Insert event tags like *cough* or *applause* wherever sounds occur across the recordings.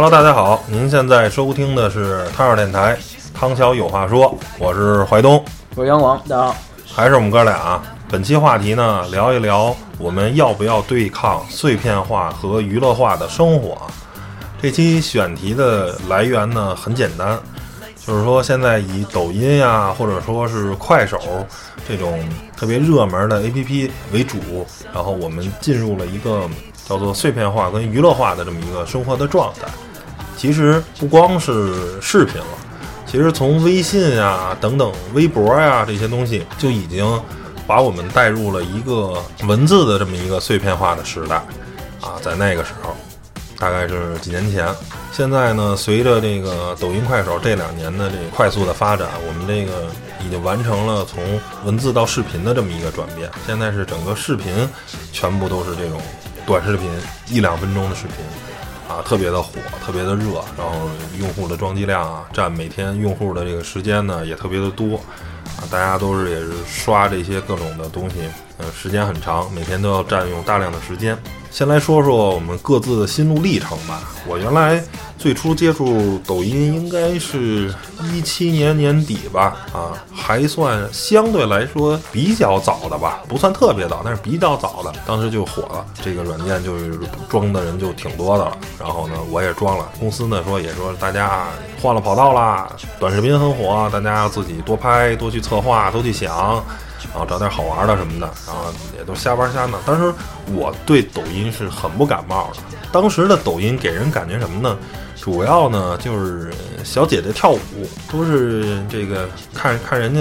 Hello，大家好，您现在收听的是汤小电台，汤桥有话说，我是怀东，我是杨广，大家好，还是我们哥俩。本期话题呢，聊一聊我们要不要对抗碎片化和娱乐化的生活。这期选题的来源呢很简单，就是说现在以抖音呀，或者说是快手这种特别热门的 APP 为主，然后我们进入了一个叫做碎片化跟娱乐化的这么一个生活的状态。其实不光是视频了，其实从微信呀等等、微博呀这些东西就已经。把我们带入了一个文字的这么一个碎片化的时代，啊，在那个时候，大概是几年前。现在呢，随着这个抖音、快手这两年的这个快速的发展，我们这个已经完成了从文字到视频的这么一个转变。现在是整个视频全部都是这种短视频，一两分钟的视频，特别的火，特别的热，然后用户的装机量啊，占每天用户的这个时间呢也特别的多。啊，大家都是也是刷这些各种的东西，呃，时间很长，每天都要占用大量的时间。先来说说我们各自的心路历程吧。我原来最初接触抖音应该是一七年年底吧，啊，还算相对来说比较早的吧，不算特别早，但是比较早的。当时就火了，这个软件就是装的人就挺多的了。然后呢，我也装了。公司呢说也说大家换了跑道啦，短视频很火，大家要自己多拍、多去策划、多去想。然后找点好玩的什么的，然后也都瞎玩瞎闹。当时我对抖音是很不感冒的。当时的抖音给人感觉什么呢？主要呢就是小姐姐跳舞，都是这个看看人家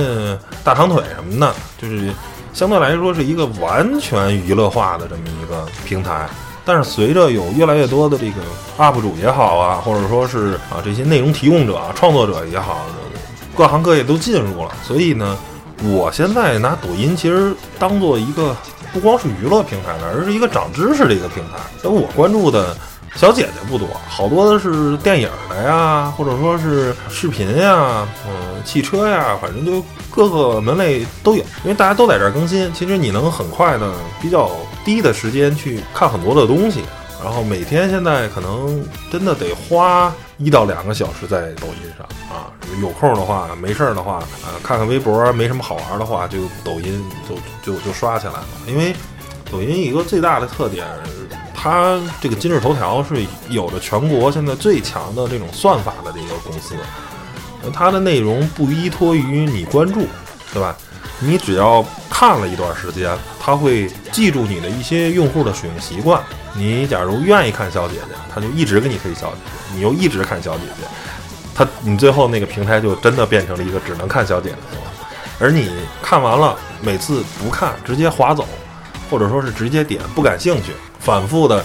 大长腿什么的，就是相对来说是一个完全娱乐化的这么一个平台。但是随着有越来越多的这个 UP 主也好啊，或者说是啊这些内容提供者、创作者也好，各行各业都进入了，所以呢。我现在拿抖音其实当做一个不光是娱乐平台了，而是一个长知识的一个平台。因为我关注的小姐姐不多，好多的是电影的呀，或者说是视频呀，嗯，汽车呀，反正就各个门类都有。因为大家都在这儿更新，其实你能很快的、比较低的时间去看很多的东西。然后每天现在可能真的得花一到两个小时在抖音上啊，有空的话，没事儿的话，啊，看看微博，没什么好玩的话，就抖音就就就刷起来了。因为抖音一个最大的特点，它这个今日头条是有着全国现在最强的这种算法的这个公司，它的内容不依托于你关注，对吧？你只要看了一段时间，它会记住你的一些用户的使用习惯。你假如愿意看小姐姐，他就一直给你推小姐姐，你又一直看小姐姐，他你最后那个平台就真的变成了一个只能看小姐姐的了。而你看完了，每次不看直接划走，或者说是直接点不感兴趣，反复的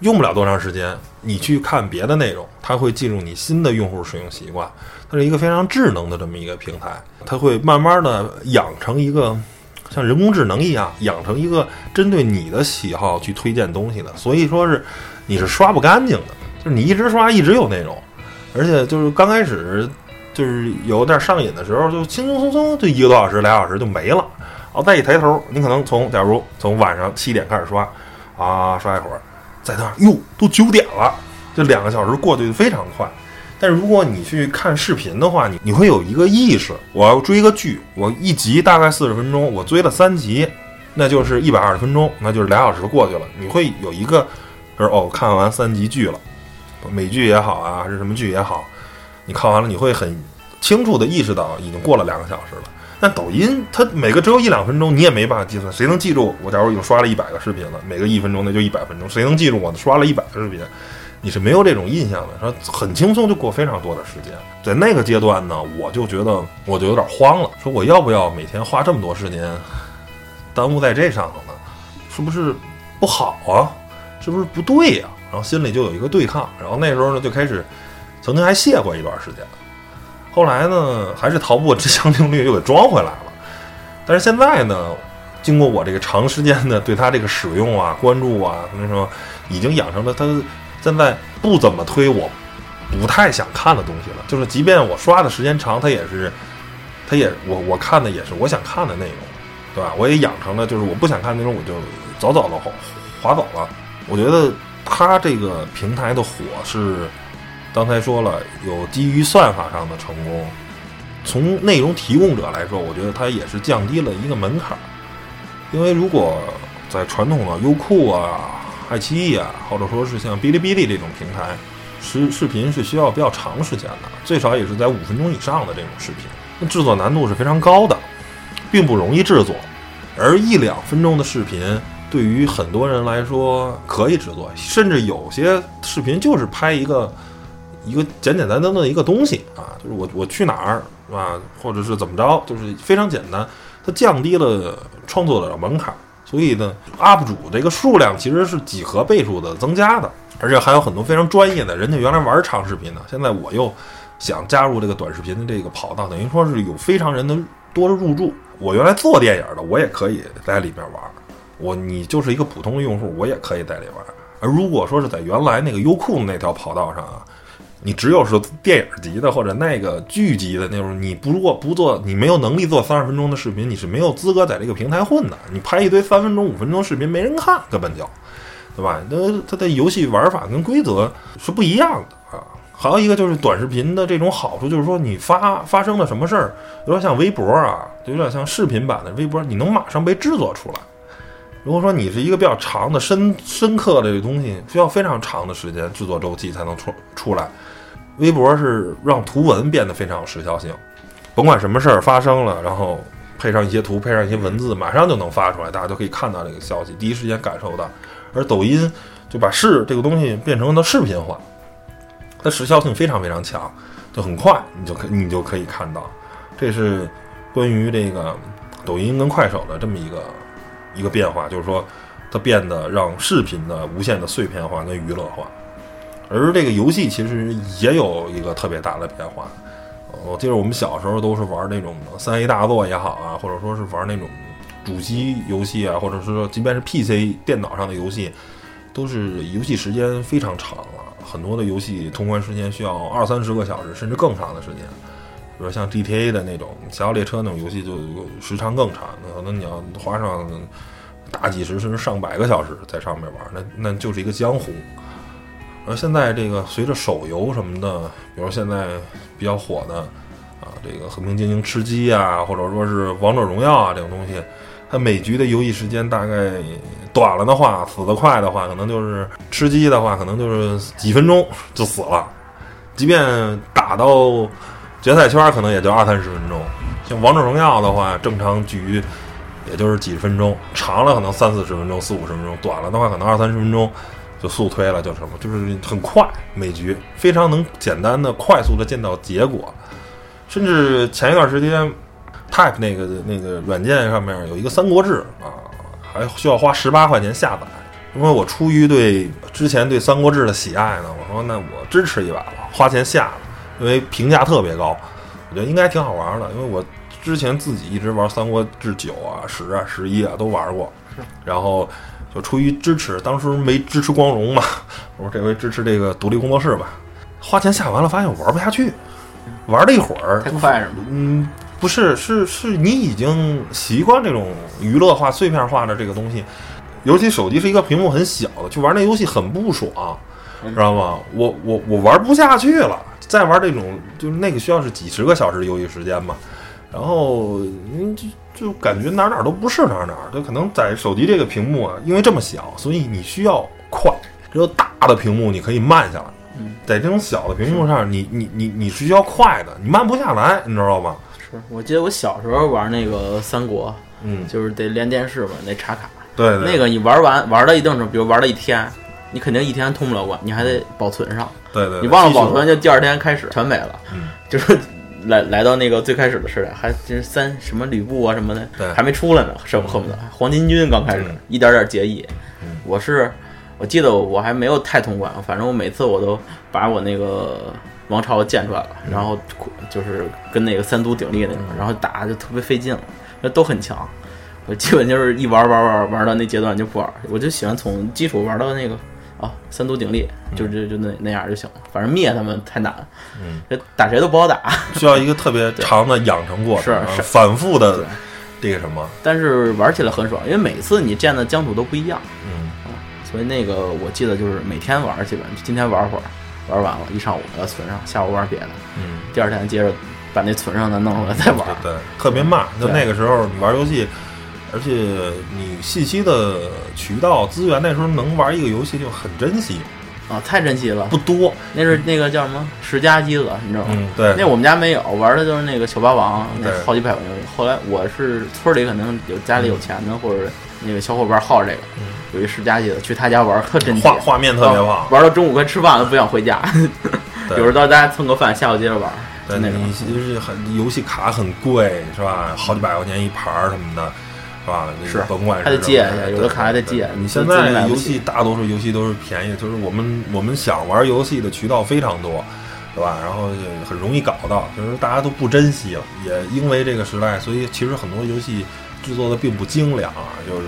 用不了多长时间，你去看别的内容，它会进入你新的用户使用习惯。它是一个非常智能的这么一个平台，它会慢慢的养成一个。像人工智能一样养成一个针对你的喜好去推荐东西的，所以说是你是刷不干净的，就是你一直刷一直有内容，而且就是刚开始就是有点上瘾的时候，就轻轻松松就一个多小时俩小时就没了，然后再一抬头，你可能从假如从晚上七点开始刷，啊刷一会儿，在那儿哟都九点了，这两个小时过去非常快。但是如果你去看视频的话，你你会有一个意识，我要追个剧，我一集大概四十分钟，我追了三集，那就是一百二十分钟，那就是俩小时过去了。你会有一个，就是哦，看完三集剧了，美剧也好啊，还是什么剧也好，你看完了，你会很清楚的意识到已经过了两个小时了。但抖音它每个只有一两分钟，你也没办法计算，谁能记住？我假如已经刷了一百个视频了，每个一分钟那就一百分钟，谁能记住我刷了一百个视频？你是没有这种印象的，说很轻松就过非常多的时间，在那个阶段呢，我就觉得我就有点慌了，说我要不要每天花这么多时间耽误在这上头呢？是不是不好啊？是不是不对呀？然后心里就有一个对抗，然后那时候呢就开始，曾经还卸过一段时间，后来呢还是逃不过这项定律又给装回来了，但是现在呢，经过我这个长时间的对他这个使用啊、关注啊，那什么，已经养成了他。现在不怎么推我不太想看的东西了，就是即便我刷的时间长，它也是，它也我我看的也是我想看的内容，对吧？我也养成了就是我不想看内容我就早早的划划走了。我觉得它这个平台的火是刚才说了，有基于算法上的成功。从内容提供者来说，我觉得它也是降低了一个门槛儿。因为如果在传统的优酷啊、爱奇艺啊，或者说是像哔哩哔哩这种平台，视视频是需要比较长时间的，最少也是在五分钟以上的这种视频，那制作难度是非常高的，并不容易制作。而一两分钟的视频，对于很多人来说可以制作，甚至有些视频就是拍一个一个简简单单的一个东西啊，就是我我去哪儿啊，或者是怎么着，就是非常简单，它降低了创作的门槛，所以呢，UP 主这个数量其实是几何倍数的增加的，而且还有很多非常专业的人家原来玩长视频的，现在我又想加入这个短视频的这个跑道，等于说是有非常人的多的入驻。我原来做电影的，我也可以在里边玩。我你就是一个普通的用户，我也可以在里玩。而如果说是在原来那个优酷那条跑道上啊，你只有是电影级的或者那个剧级的那种，你不做不做，你没有能力做三十分钟的视频，你是没有资格在这个平台混的。你拍一堆三分钟、五分钟视频，没人看，根本就，对吧？那它的游戏玩法跟规则是不一样的啊。还有一个就是短视频的这种好处，就是说你发发生了什么事儿，有点像微博啊，就有点像视频版的微博，你能马上被制作出来。如果说你是一个比较长的、深深刻的这东西，需要非常长的时间制作周期才能出出来。微博是让图文变得非常有时效性，甭管什么事儿发生了，然后配上一些图，配上一些文字，马上就能发出来，大家都可以看到这个消息，第一时间感受到。而抖音就把视这个东西变成了视频化。它时效性非常非常强，就很快，你就可你就可以看到，这是关于这个抖音跟快手的这么一个一个变化，就是说它变得让视频的无限的碎片化跟娱乐化，而这个游戏其实也有一个特别大的变化。我记得我们小时候都是玩那种三 A 大作也好啊，或者说是玩那种主机游戏啊，或者是说即便是 PC 电脑上的游戏，都是游戏时间非常长了。很多的游戏通关时间需要二三十个小时，甚至更长的时间。比如像 GTA 的那种《侠盗猎车》那种游戏，就时长更长，可能你要花上大几十甚至上百个小时在上面玩，那那就是一个江湖。而现在这个随着手游什么的，比如现在比较火的啊，这个《和平精英》吃鸡啊，或者说是《王者荣耀》啊这种东西。它每局的游戏时间大概短了的话，死得快的话，可能就是吃鸡的话，可能就是几分钟就死了。即便打到决赛圈，可能也就二三十分钟。像王者荣耀的话，正常局也就是几十分钟，长了可能三四十分钟、四五十分钟，短了的话可能二三十分钟就速推了，就什么，就是很快，每局非常能简单的、快速的见到结果。甚至前一段时间。Type 那个那个软件上面有一个《三国志》啊，还需要花十八块钱下载。因为我出于对之前对《三国志》的喜爱呢，我说那我支持一把吧，花钱下了，因为评价特别高，我觉得应该挺好玩的。因为我之前自己一直玩《三国志》九啊、十啊、十一啊都玩过，然后就出于支持，当时没支持光荣嘛，*laughs* 我说这回支持这个独立工作室吧。花钱下完了，发现我玩不下去，玩了一会儿太快是吗？嗯。不是，是是你已经习惯这种娱乐化、碎片化的这个东西，尤其手机是一个屏幕很小的，去玩那游戏很不爽，知道吗？我我我玩不下去了，再玩这种就是那个需要是几十个小时的游戏时间嘛，然后嗯就就感觉哪哪都不是哪哪，就可能在手机这个屏幕啊，因为这么小，所以你需要快，只有大的屏幕你可以慢下来，在这种小的屏幕上，你你你你是需要快的，你慢不下来，你知道吗？是我记得我小时候玩那个三国，嗯，就是得连电视嘛，那插卡。对，那个你玩完玩了一定程度，比如玩了一天，你肯定一天通不了关，你还得保存上。对对。你忘了保存，就第二天开始全没了。嗯。就是来来到那个最开始的时代，还就是三什么吕布啊什么的，还没出来呢，恨恨不得黄巾军刚开始，一点点结义。我是我记得我还没有太通关，反正我每次我都把我那个。王朝建出来了，然后就是跟那个三足鼎立那种，然后打就特别费劲了，那都很强。我基本就是一玩玩玩玩到那阶段就不玩，我就喜欢从基础玩到那个啊三足鼎立，就就就那那样就行了。反正灭他们太难，嗯，这打谁都不好打，需要一个特别 *laughs* 长的养成过程，是反复的这个什么。但是玩起来很爽，因为每次你建的疆土都不一样，嗯，所以那个我记得就是每天玩，基本今天玩会儿。玩完了，一上午要存上，下午玩别的，嗯，第二天接着把那存上的弄出来再玩，对，特别慢。就那个时候你玩游戏，而且你信息的渠道资源，那时候能玩一个游戏就很珍惜。啊，太珍惜了，不多。那是那个叫什么十佳机子，你知道吗？嗯，对。那我们家没有，玩的就是那个小霸王，那好几百块钱。后来我是村里可能有家里有钱的，或者那个小伙伴好这个，有一十佳机子，去他家玩特珍惜，画画面特别棒。玩到中午快吃饭了，不想回家，*laughs* 有时候到家蹭个饭，下午接着玩。对，那你就是很游戏卡很贵，是吧？好几百块钱一盘什么的。是吧？是甭管还得借一下，有的卡还得借。你现在游戏大多数游戏都是便宜，就是我们我们想玩游戏的渠道非常多，对吧？然后很容易搞到，就是大家都不珍惜了。也因为这个时代，所以其实很多游戏制作的并不精良啊，就是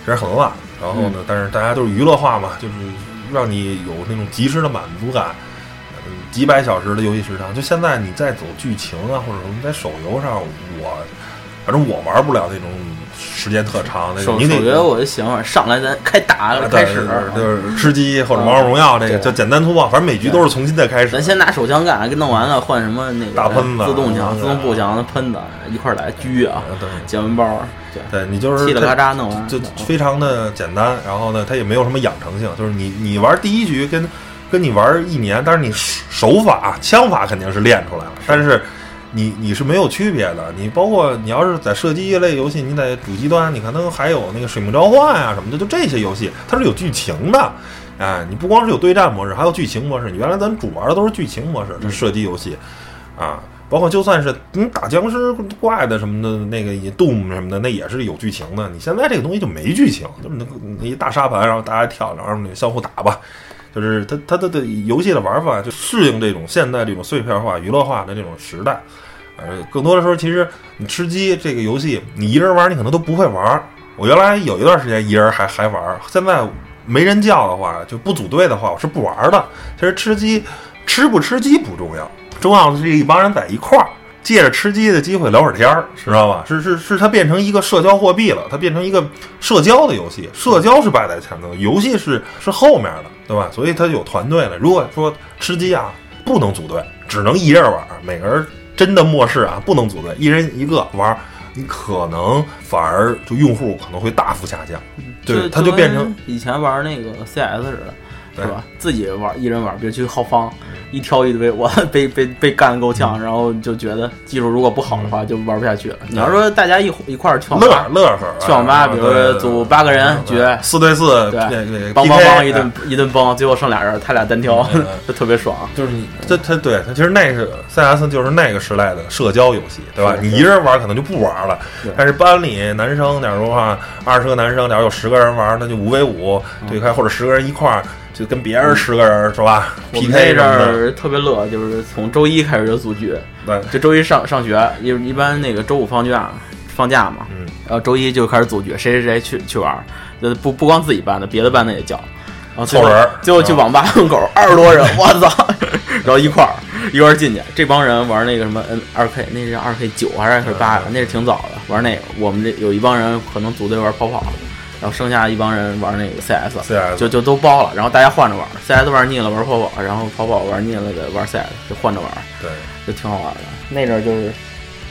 其实很烂。然后呢，但是大家都是娱乐化嘛，就是让你有那种及时的满足感。嗯，几百小时的游戏时长，就现在你在走剧情啊，或者什么在手游上，我反正我玩不了那种。时间特长，那你觉得我的想法，上来咱开打开始，就是吃鸡或者王者荣耀这个，就简单粗暴，反正每局都是从新再开始。咱先拿手枪干，给弄完了换什么那个大喷子、自动枪、自动步枪、喷子一块来狙啊，捡完包，对你就是嘁哩嘎喳弄完，就非常的简单。然后呢，它也没有什么养成性，就是你你玩第一局跟跟你玩一年，但是你手法枪法肯定是练出来了，但是。你你是没有区别的，你包括你要是在射击类游戏，你在主机端，你可能还有那个《水木召唤》啊什么的，就这些游戏它是有剧情的，哎，你不光是有对战模式，还有剧情模式。你原来咱主玩的都是剧情模式，这射击游戏，啊，包括就算是你打僵尸怪的什么的，那个 Doom 什么的，那也是有剧情的。你现在这个东西就没剧情，就那那一大沙盘，然后大家跳，然后相互打吧。就是它它的的游戏的玩法就适应这种现代这种碎片化娱乐化的这种时代，呃，更多的时候其实你吃鸡这个游戏，你一人玩你可能都不会玩。我原来有一段时间一人还还玩，现在没人叫的话就不组队的话我是不玩的。其实吃鸡吃不吃鸡不重要，重要的是一帮人在一块儿。借着吃鸡的机会聊会儿天儿，知道吧？是是是，它变成一个社交货币了，它变成一个社交的游戏。社交是摆在前头，游戏是是后面的，对吧？所以它有团队了。如果说吃鸡啊，不能组队，只能一人玩，每个人真的末世啊，不能组队，一人一个玩，你可能反而就用户可能会大幅下降。对，它就变成以前玩那个 CS 似的，是吧？自己玩，一人玩，比如去浩方。一挑一堆，我 *laughs* 被被被干的够呛，然后就觉得技术如果不好的话，就玩不下去了。你要说大家一一块儿去网吧，乐乐呵，去网吧，比如说组八个人决四对四，对对，梆梆梆一顿 *laughs* 一顿崩，最后剩俩人，他俩单挑，*laughs* 就特别爽。就是你，他他对他其实那是 CS，就是那个时代的社交游戏，对吧？你一人玩可能就不玩了，但是班里男生假如话二十个男生，假如有十个人玩，那就五 v 五对开，或者十个人一块儿。就跟别人十个人是吧？PK 这儿特别乐，就是从周一开始就组局。对，就周一上上学，一一般那个周五放假放假嘛，嗯，然后周一就开始组局，谁谁谁去去玩，就不不光自己班的，别的班的也叫，然后凑人，最后去网吧门口 *laughs* 二十多人，我操，然后一块儿一块儿进去，这帮人玩那个什么 N 二 K，那是二 K 九还是二 K 八？那是挺早的，玩那个，我们这有一帮人可能组队玩跑跑。然后剩下一帮人玩那个 CS，CS 就就都包了，然后大家换着玩，CS 玩腻了玩跑跑，然后跑跑玩腻了的玩 CS，就换着玩，对，就挺好玩的。那阵儿就是，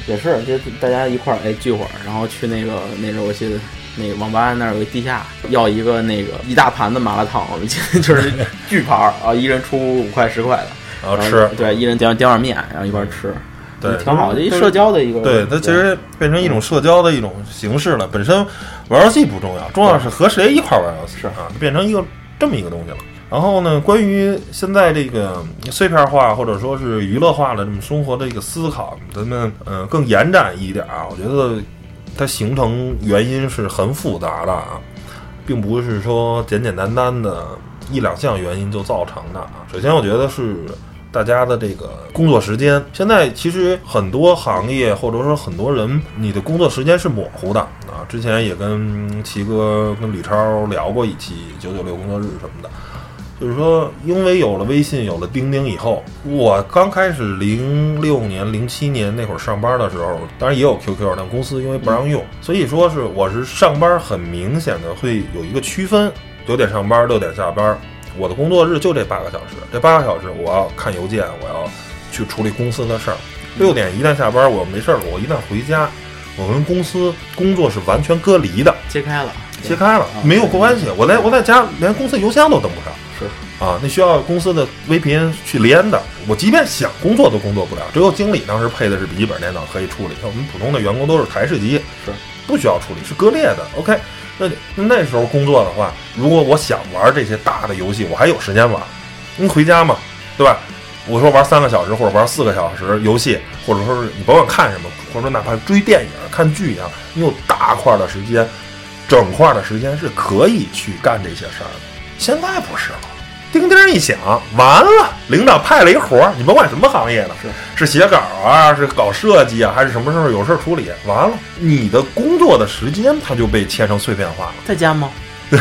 也是就大家一块儿哎聚会儿，然后去那个那阵儿我记得那个网吧那儿有个地下，要一个那个一大盘子麻辣烫，我们 *laughs* 就是 *laughs* 巨盘儿啊，一人出五块十块的，然后吃，对，一人点点碗面，然后一块儿吃。对，挺好的，一社交的一个。对，它其实变成一种社交的一种形式了。本身玩游戏不重要，重要是和谁一块玩游戏是啊，变成一个这么一个东西了。然后呢，关于现在这个碎片化或者说是娱乐化的这么生活的一个思考，咱们嗯更延展一点啊，我觉得它形成原因是很复杂的啊，并不是说简简单单的一两项原因就造成的啊。首先，我觉得是。大家的这个工作时间，现在其实很多行业或者说很多人，你的工作时间是模糊的啊。之前也跟齐哥、跟李超聊过一期九九六工作日什么的，就是说，因为有了微信、有了钉钉以后，我刚开始零六年、零七年那会儿上班的时候，当然也有 QQ，但公司因为不让用，所以说是我是上班很明显的会有一个区分，九点上班，六点下班。我的工作日就这八个小时，这八个小时我要看邮件，我要去处理公司的事儿。六点一旦下班，我没事儿了，我一旦回家，我跟公司工作是完全隔离的，切开了，切开了，没有关系。我在我在家连公司邮箱都登不上，是啊，那需要公司的 VPN 去连的。我即便想工作都工作不了，只有经理当时配的是笔记本电脑可以处理，像我们普通的员工都是台式机，是不需要处理，是割裂的。OK，那那时候工作的话，如果我想玩这些大的游戏，我还有时间玩，你回家嘛，对吧？我说玩三个小时或者玩四个小时游戏，或者说是你甭管看什么，或者说哪怕追电影、看剧一样，你有大块的时间，整块的时间是可以去干这些事儿的。现在不是了，叮叮一响，完了，领导派了一活儿，你甭管什么行业的，是是写稿啊，是搞设计啊，还是什么时候有事儿处理，完了，你的工作的时间它就被切成碎片化了。在家吗？对，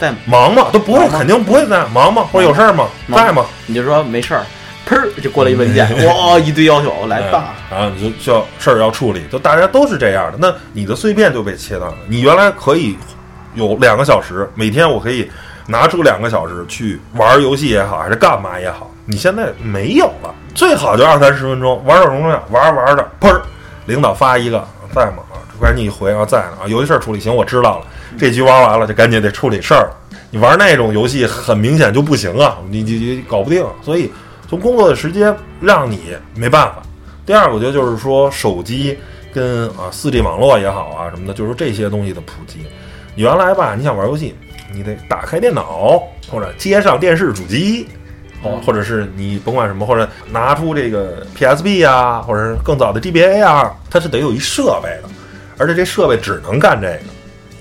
在忙吗？都不会，肯定不会在忙吗？或者有事儿吗？在吗？你就说没事儿。砰就过来一文件，*laughs* 哇，一堆要求来吧，然后你就需要事儿要处理，就大家都是这样的。那你的碎片就被切断了。你原来可以有两个小时，每天我可以拿出两个小时去玩游戏也好，还是干嘛也好，你现在没有了。最好就二三十分钟玩点荣耀，玩着玩着，砰，领导发一个在吗？赶紧一回啊，在呢啊，有些事儿处理行，我知道了。这局玩完了就赶紧得处理事儿。你玩那种游戏很明显就不行啊，你你你搞不定，所以。从工作的时间让你没办法。第二，我觉得就是说手机跟啊四 G 网络也好啊什么的，就是这些东西的普及。原来吧，你想玩游戏，你得打开电脑或者接上电视主机，哦，或者是你甭管什么，或者拿出这个 PSB 啊，或者是更早的 GBA 啊，它是得有一设备的，而且这设备只能干这个，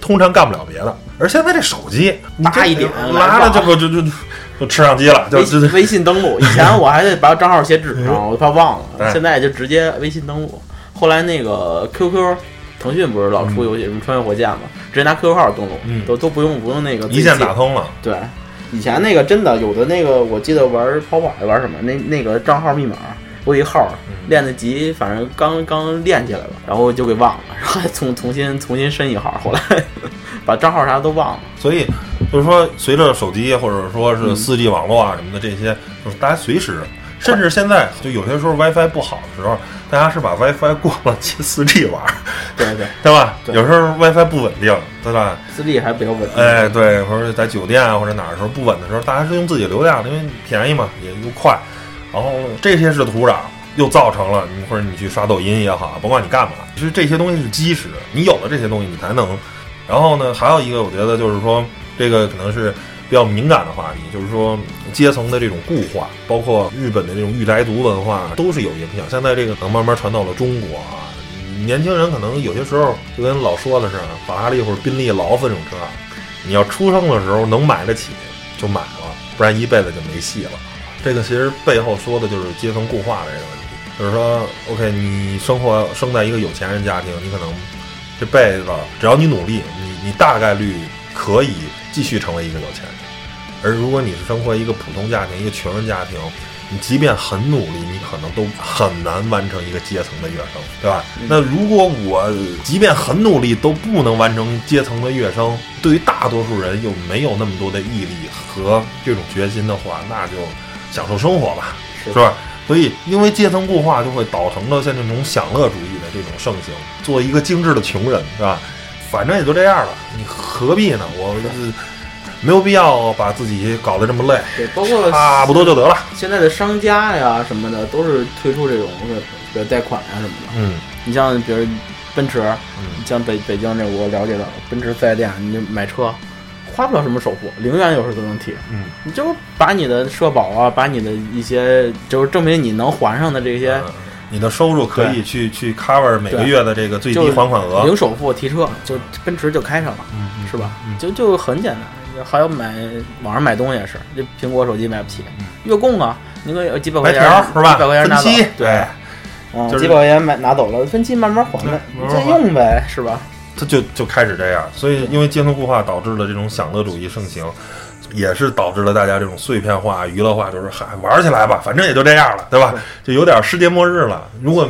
通常干不了别的。而现在这手机大一点，拿了就就就。就吃上机了，就微信登录。以前我还得把账号写纸上，*laughs* 我怕忘了。现在就直接微信登录。后来那个 QQ，腾讯不是老出游戏什么穿越火线嘛，直接拿 QQ 号登录，都都不用不用那个一键打通了。对，以前那个真的有的那个，我记得玩跑跑还玩什么，那那个账号密码，我有一号练的级，反正刚刚练起来了，然后就给忘了，*laughs* 然后还重重新重新申一号，后来 *laughs* 把账号啥都忘了，所以。就是说，随着手机或者说是四 G 网络啊什么的这些，就是大家随时，甚至现在就有些时候 WiFi 不好的时候，大家是把 WiFi 过了接 4G 玩，对对对吧？有时候 WiFi 不稳定，对吧？？4G 还比较稳定。哎，对，或者在酒店啊或者哪儿的时候不稳的时候，大家是用自己流量，因为便宜嘛，也又快。然后这些是土壤，又造成了你或者你去刷抖音也好，甭管你干嘛，其实这些东西是基石，你有了这些东西，你才能。然后呢，还有一个我觉得就是说。这个可能是比较敏感的话题，就是说阶层的这种固化，包括日本的这种御宅族文化都是有影响。现在这个可能慢慢传到了中国啊，年轻人可能有些时候就跟老说的是，法拉利或者宾利、劳斯这种车，你要出生的时候能买得起就买了，不然一辈子就没戏了。这个其实背后说的就是阶层固化的这个问题，就是说，OK，你生活生在一个有钱人家庭，你可能这辈子只要你努力，你你大概率可以。继续成为一个有钱人，而如果你是生活一个普通家庭、一个穷人家庭，你即便很努力，你可能都很难完成一个阶层的跃升，对吧？那如果我即便很努力都不能完成阶层的跃升，对于大多数人又没有那么多的毅力和这种决心的话，那就享受生活吧，是吧？所以，因为阶层固化，就会导成了像这种享乐主义的这种盛行，做一个精致的穷人，是吧？反正也就这样了，你何必呢？我没有必要把自己搞得这么累，对，包括差不多就得了。现在的商家呀什么的，都是推出这种，比如贷款啊什么的。嗯，你像比如奔驰，嗯，像北北京这我了解到奔驰四 S 店，你买车花不了什么首付，零元有时候都能提。嗯，你就把你的社保啊，把你的一些就是证明你能还上的这些。你的收入可以去去 cover 每个月的这个最低还款额，零首付提车就奔驰就开上了，是吧？就就很简单。还有买网上买东西也是，这苹果手机买不起，月供啊，那个几百块钱是吧？几百块钱拿走，对，几百块钱买拿走了，分期慢慢还呗，再用呗，是吧？它就就开始这样，所以因为阶层固化导致了这种享乐主义盛行。也是导致了大家这种碎片化、娱乐化，就是嗨玩起来吧，反正也就这样了，对吧？就有点世界末日了。如果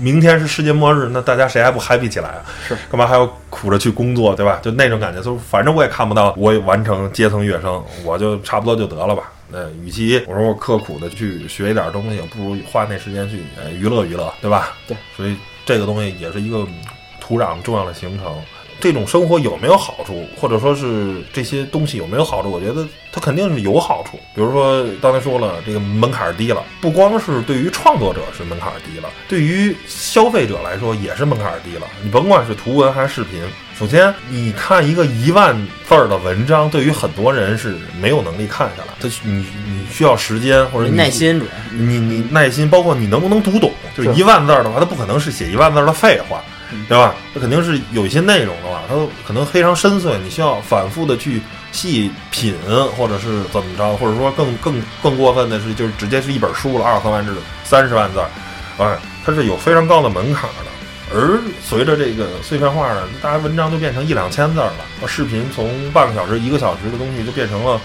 明天是世界末日，那大家谁还不 happy 起来啊？是，干嘛还要苦着去工作，对吧？就那种感觉，就反正我也看不到我完成阶层跃升，我就差不多就得了吧。那与其我说我刻苦的去学一点东西，不如花那时间去娱乐娱乐，对吧？对，所以这个东西也是一个土壤重要的形成。这种生活有没有好处，或者说是这些东西有没有好处？我觉得它肯定是有好处。比如说刚才说了，这个门槛低了，不光是对于创作者是门槛低了，对于消费者来说也是门槛低了。你甭管是图文还是视频，首先你看一个一万字儿的文章，对于很多人是没有能力看下来。他你你需要时间或者耐心，你你耐心，包括你能不能读懂。就是一万字儿的话，它不可能是写一万字儿的废话。对吧？它肯定是有一些内容的话，它可能非常深邃，你需要反复的去细品，或者是怎么着，或者说更更更过分的是，就是直接是一本书了，二十万字、三十万字，哎，它是有非常高的门槛的。而随着这个碎片化呢，大家文章就变成一两千字了，视频从半个小时、一个小时的东西就变成了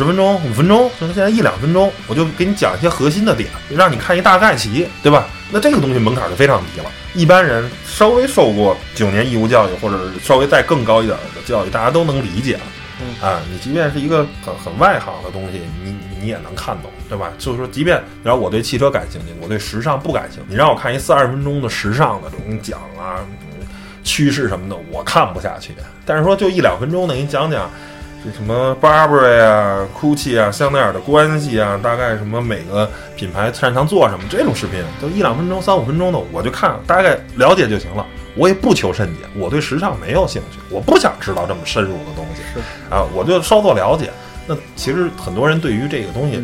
十分钟、五分钟，甚至现在一两分钟，我就给你讲一些核心的点，让你看一大概齐，对吧？那这个东西门槛就非常低了。一般人稍微受过九年义务教育，或者稍微再更高一点的教育，大家都能理解了。啊，你即便是一个很很外行的东西，你你也能看懂，对吧？就是说，即便然后我对汽车感兴趣，我对时尚不感兴趣，你让我看一四二十分钟的时尚的这种讲啊，趋势什么的，我看不下去。但是说就一两分钟的，给你讲讲。这什么 Burberry 啊、GUCCI 啊、香奈儿的关系啊，大概什么每个品牌擅长做什么这种视频，就一两分钟、三五分钟的，我就看大概了解就行了。我也不求甚解，我对时尚没有兴趣，我不想知道这么深入的东西。是啊，我就稍作了解。那其实很多人对于这个东西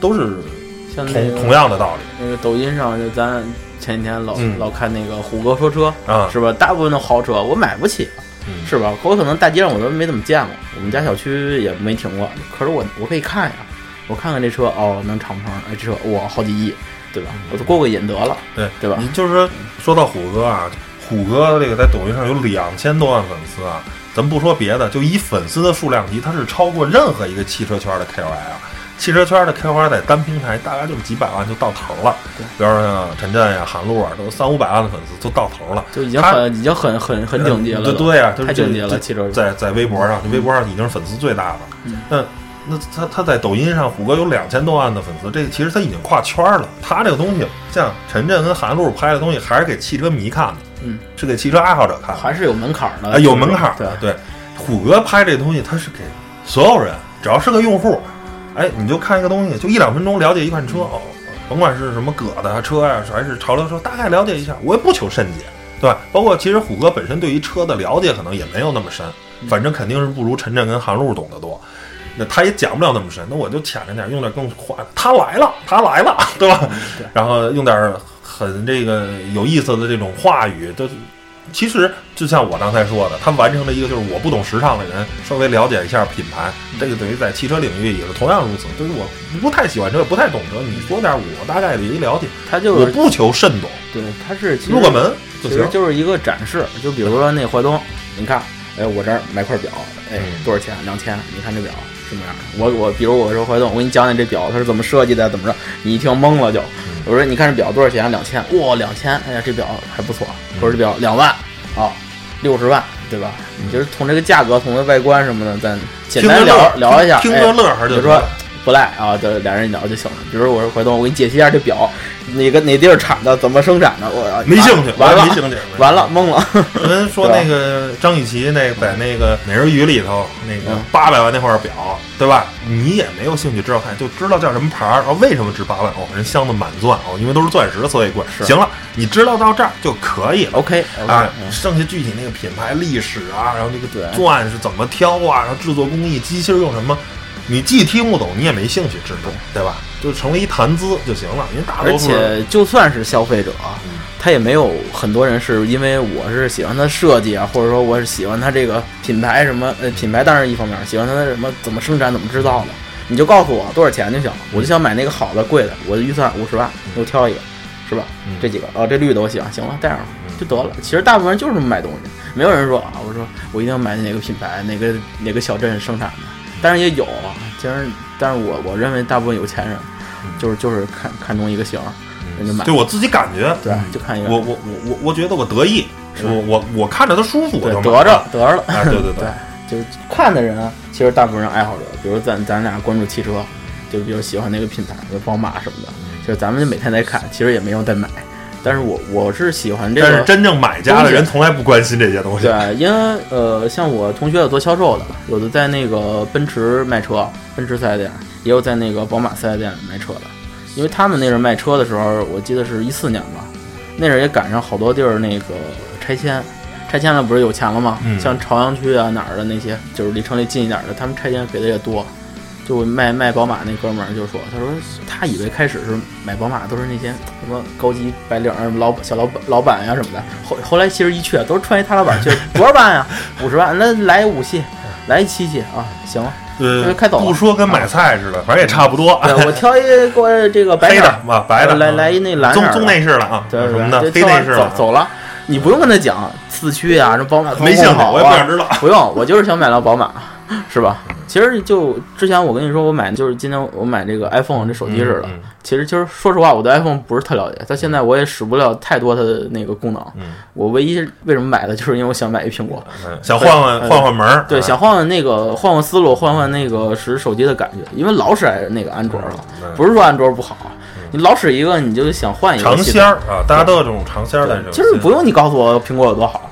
都是同同样的道理。那个抖音上就咱前几天老老看那个虎哥说车啊，是吧？大部分的豪车我买不起。是吧？我可能大街上我都没怎么见过，我们家小区也没停过。可是我我可以看呀，我看看这车哦，能敞篷，哎，这车哇，好几亿，对吧？我就过过瘾得了，对对吧？你就是说说到虎哥啊，虎哥这个在抖音上有两千多万粉丝啊，咱不说别的，就以粉丝的数量级，他是超过任何一个汽车圈的 KOL 啊。汽车圈的开花在单平台大概就是几百万就到头了，对，比如说像陈震呀、韩露啊，都三五百万的粉丝都到头了，就已经很已经很很很顶级了。对对呀，太顶级了。汽车在在微博上，微博上已经是粉丝最大的。那那他他在抖音上，虎哥有两千多万的粉丝，这其实他已经跨圈了。他这个东西，像陈震跟韩露拍的东西，还是给汽车迷看的，嗯，是给汽车爱好者看，还是有门槛的，有门槛的。对，虎哥拍这东西，他是给所有人，只要是个用户。哎，你就看一个东西，就一两分钟了解一款车哦，甭管是什么葛的车呀，还是潮流车，大概了解一下，我也不求甚解，对吧？包括其实虎哥本身对于车的了解可能也没有那么深，反正肯定是不如陈震跟韩露懂得多。那他也讲不了那么深，那我就浅着点，用点更话，他来了，他来了，对吧？然后用点很这个有意思的这种话语，都。其实就像我刚才说的，他完成了一个就是我不懂时尚的人稍微了解一下品牌，这个等于在汽车领域也是同样如此。对于我不太喜欢车，不太懂车，你说点我大概的一了解，他就我不求甚懂，对，他是入个门，其实就是一个展示。就比如说那怀东，你看，哎，我这儿买块表，哎，多少钱？两千。你看这表什么样？我我比如我说怀东，我给你讲讲这表它是怎么设计的，怎么着？你一听懵了就。我说你看这表多少钱？两千。哇，两千！哎呀，这表还不错。我说这表两万。啊，六十万，对吧？你就是从这个价格，从这外观什么的，咱简单聊聊一下，听个乐呵就说不赖啊，就俩人一聊就行了。比如我说怀东，我给你解析一下这表，哪个哪地儿产的，怎么生产的，我没兴趣，完了，没兴趣，*laughs* 完了，懵了。人说 *laughs* 那个张雨绮那在那个美人鱼里头那个八百万那块表，对吧？你也没有兴趣知道看，就知道叫什么牌儿，然后为什么值八万？哦，人镶的满钻哦，因为都是钻石，所以贵。行了，你知道到这儿就可以了。OK 啊，剩下具体那个品牌历史啊，然后那个钻是怎么挑啊，然后制作工艺，机芯用什么？你既听不懂，你也没兴趣知道，对吧？就成为一谈资就行了。因为大多数，而且就算是消费者，他也没有很多人是因为我是喜欢它设计啊，或者说我是喜欢它这个品牌什么呃品牌当然一方面，喜欢它的什么怎么生产怎么制造的，你就告诉我多少钱就行了，我就想买那个好的贵的，我的预算五十万，我挑一个，是吧？这几个哦，这绿的我喜欢，行了，带上就得了。其实大部分人就是这么买东西，没有人说啊，我说我一定要买哪个品牌，哪个哪个小镇生产的。但是也有，其实，但是我我认为大部分有钱人，就是就是看看中一个型，人就买。就我自己感觉，对，就看一个。我我我我我觉得我得意，我我我看着他舒服，我就得着得着了。对对对，就是看的人，其实大部分人爱好者，比如咱咱俩关注汽车，就比较喜欢那个品牌，比如宝马什么的，就是咱们就每天在看，其实也没有在买。但是我我是喜欢这个，但是真正买家的人从来不关心这些东西。对，因为呃，像我同学有做销售的，有的在那个奔驰卖车，奔驰四 S 店，也有在那个宝马四 S 店卖车的。因为他们那阵卖车的时候，我记得是一四年吧，那阵也赶上好多地儿那个拆迁，拆迁了不是有钱了吗？像朝阳区啊哪儿的那些，就是离城里近一点的，他们拆迁给的也多。就卖卖宝马那哥们儿就说，他说他以为开始是买宝马都是那些什么高级白领老小老板老板呀什么的，后后来其实一去都是穿一踏老板去，多少万呀？五十万，那来五系，来一七系啊，行了，呃，开走了。不说跟买菜似的，反正也差不多。我挑一个这个白的嘛，白的，来来一那蓝棕棕内饰了啊，对什么的，黑内饰走走了。你不用跟他讲四驱呀，这宝马没信号，我也不想知道。不用，我就是想买辆宝马。是吧？其实就之前我跟你说，我买就是今天我买这个 iPhone 这手机似的。其实其实说实话，我对 iPhone 不是特了解，但现在我也使不了太多它的那个功能。我唯一为什么买的就是因为我想买一苹果，想换换换换门儿。对，想换换那个换换思路，换换那个使手机的感觉。因为老使那个安卓了，不是说安卓不好，你老使一个你就想换一个。尝鲜儿啊，大家都有这种尝鲜儿的。其实不用你告诉我苹果有多好。